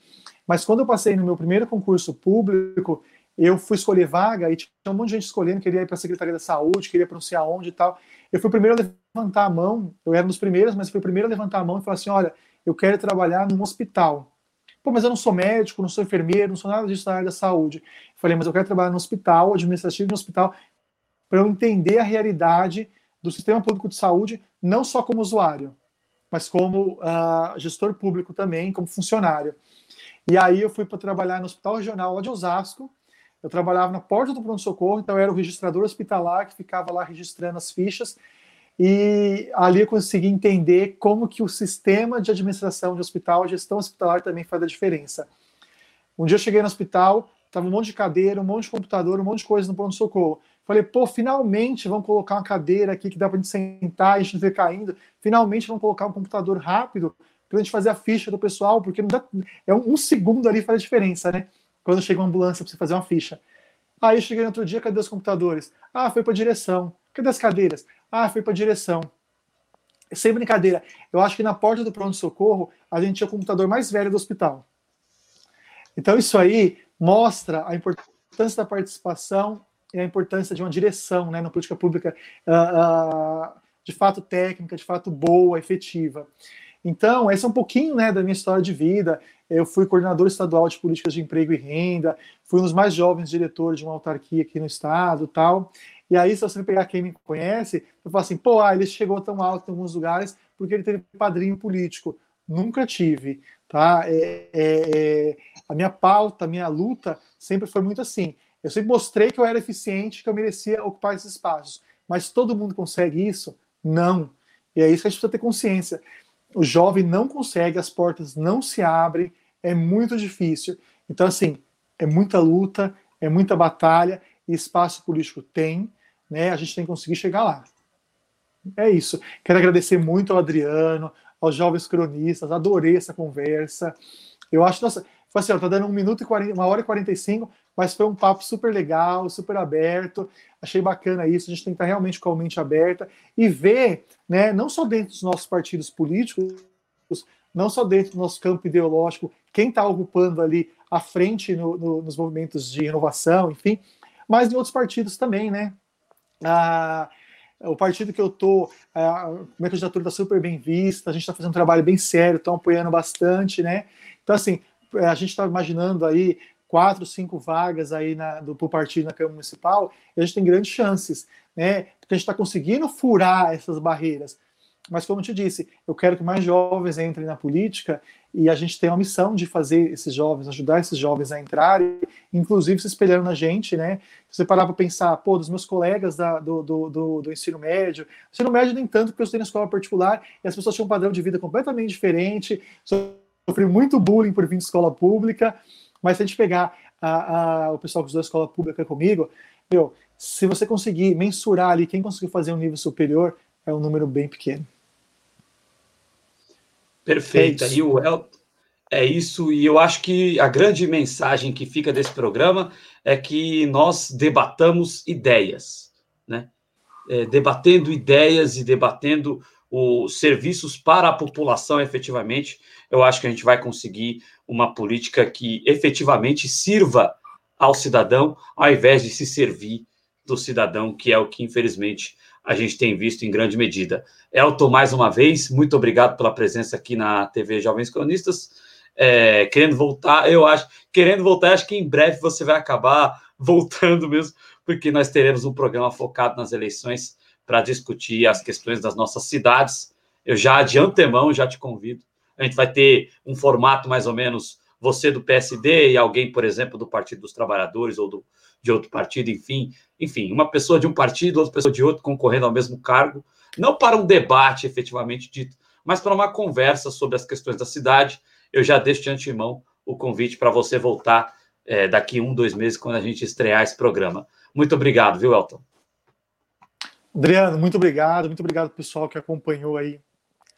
Mas quando eu passei no meu primeiro concurso público, eu fui escolher vaga e tinha um monte de gente escolhendo, queria ir para a Secretaria da Saúde, queria pronunciar onde e tal. Eu fui o primeiro a levantar a mão, eu era um dos primeiros, mas fui o primeiro a levantar a mão e falar assim: olha, eu quero trabalhar num hospital. Pô, mas eu não sou médico, não sou enfermeiro, não sou nada disso na área da saúde. Eu falei, mas eu quero trabalhar no hospital, administrativo no hospital, para eu entender a realidade do sistema público de saúde, não só como usuário, mas como uh, gestor público também, como funcionário. E aí eu fui para trabalhar no Hospital Regional lá de Osasco. Eu trabalhava na porta do pronto-socorro, então eu era o registrador hospitalar que ficava lá registrando as fichas e ali eu consegui entender como que o sistema de administração de hospital, a gestão hospitalar também faz a diferença. Um dia eu cheguei no hospital, tava um monte de cadeira, um monte de computador, um monte de coisa no pronto-socorro. Falei, pô, finalmente vão colocar uma cadeira aqui que dá para gente sentar, a gente não ver caindo. Finalmente vão colocar um computador rápido para a gente fazer a ficha do pessoal, porque não dá, é um, um segundo ali faz a diferença, né? Quando chega uma ambulância para você fazer uma ficha. Aí eu cheguei no outro dia, cadê os computadores? Ah, foi para direção. Cadê as cadeiras? Ah, fui para direção. Sem brincadeira, eu acho que na porta do pronto-socorro a gente tinha o computador mais velho do hospital. Então, isso aí mostra a importância da participação e a importância de uma direção né, na política pública uh, uh, de fato técnica, de fato boa, efetiva. Então, esse é um pouquinho né, da minha história de vida. Eu fui coordenador estadual de políticas de emprego e renda, fui um dos mais jovens diretores de uma autarquia aqui no estado tal. E aí, se você pegar quem me conhece, eu falo assim, pô, ah, ele chegou tão alto em alguns lugares porque ele teve padrinho político. Nunca tive, tá? É, é, é, a minha pauta, a minha luta sempre foi muito assim. Eu sempre mostrei que eu era eficiente, que eu merecia ocupar esses espaços. Mas todo mundo consegue isso? Não. E é isso que a gente precisa ter consciência. O jovem não consegue, as portas não se abrem, é muito difícil. Então, assim, é muita luta, é muita batalha, e espaço político tem, né? A gente tem que conseguir chegar lá. É isso. Quero agradecer muito ao Adriano, aos jovens cronistas, adorei essa conversa. Eu acho, nossa, foi assim, ó, tá dando um minuto e 40, uma hora e 45, mas foi um papo super legal, super aberto. Achei bacana isso. A gente tem que estar realmente com a mente aberta e ver, né, não só dentro dos nossos partidos políticos, não só dentro do nosso campo ideológico, quem está ocupando ali à frente no, no, nos movimentos de inovação, enfim, mas em outros partidos também, né? Ah, o partido que eu tô, a minha candidatura está super bem vista, a gente está fazendo um trabalho bem sério, estão apoiando bastante, né? Então, assim, a gente está imaginando aí quatro, cinco vagas aí na, do partido na Câmara Municipal, a gente tem grandes chances, né? Porque a gente está conseguindo furar essas barreiras. Mas, como eu te disse, eu quero que mais jovens entrem na política e a gente tem uma missão de fazer esses jovens, ajudar esses jovens a entrarem, inclusive se espelhando na gente, né? Se você parar para pensar, pô, dos meus colegas da, do, do, do, do, ensino médio, ensino médio nem tanto, porque eu estudei na escola particular e as pessoas tinham um padrão de vida completamente diferente, sofri muito bullying por vir de escola pública, mas se a gente pegar a, a, o pessoal que estudou escola pública comigo, meu, se você conseguir mensurar ali quem conseguiu fazer um nível superior, é um número bem pequeno. Perfeito. É o El... é isso, e eu acho que a grande mensagem que fica desse programa é que nós debatamos ideias, né? É, debatendo ideias e debatendo os serviços para a população efetivamente, eu acho que a gente vai conseguir uma política que efetivamente sirva ao cidadão, ao invés de se servir do cidadão, que é o que infelizmente a gente tem visto em grande medida. Elton, mais uma vez, muito obrigado pela presença aqui na TV Jovens Cronistas. É, querendo voltar, eu acho, querendo voltar, acho que em breve você vai acabar voltando mesmo, porque nós teremos um programa focado nas eleições para discutir as questões das nossas cidades. Eu já de antemão já te convido. A gente vai ter um formato mais ou menos você do PSD e alguém, por exemplo, do Partido dos Trabalhadores ou do, de outro partido, enfim, enfim, uma pessoa de um partido, outra pessoa de outro concorrendo ao mesmo cargo, não para um debate efetivamente dito, mas para uma conversa sobre as questões da cidade. Eu já deixo de antemão o convite para você voltar é, daqui um, dois meses, quando a gente estrear esse programa. Muito obrigado, viu, Elton? Adriano, muito obrigado, muito obrigado pessoal que acompanhou aí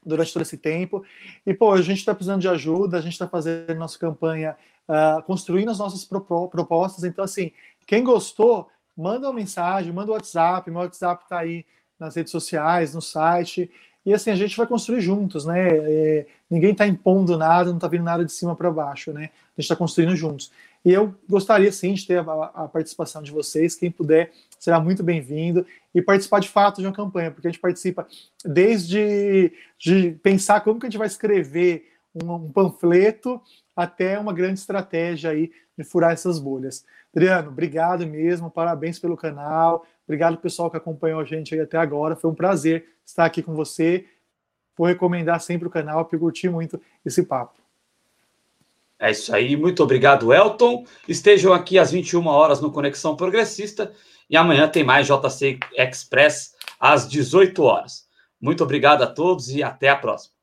durante todo esse tempo. E, pô, a gente está precisando de ajuda, a gente está fazendo nossa campanha, uh, construindo as nossas propostas. Então, assim, quem gostou, manda uma mensagem, manda o um WhatsApp, meu WhatsApp está aí nas redes sociais, no site. E assim, a gente vai construir juntos, né? É, ninguém está impondo nada, não está vindo nada de cima para baixo, né? A gente está construindo juntos. E eu gostaria sim de ter a, a, participação de vocês. Quem puder será muito bem-vindo e participar de fato de uma campanha, porque a gente participa desde de pensar como que a gente vai escrever um, um panfleto até uma grande estratégia aí de furar essas bolhas. Adriano, obrigado mesmo, parabéns pelo canal, obrigado pessoal que acompanhou a gente até agora, foi um prazer estar aqui com você. Vou recomendar sempre o canal, porque eu curti muito esse papo. É isso aí, muito obrigado, Elton. Estejam aqui às 21 horas no Conexão Progressista e amanhã tem mais JC Express às 18 horas. Muito obrigado a todos e até a próxima.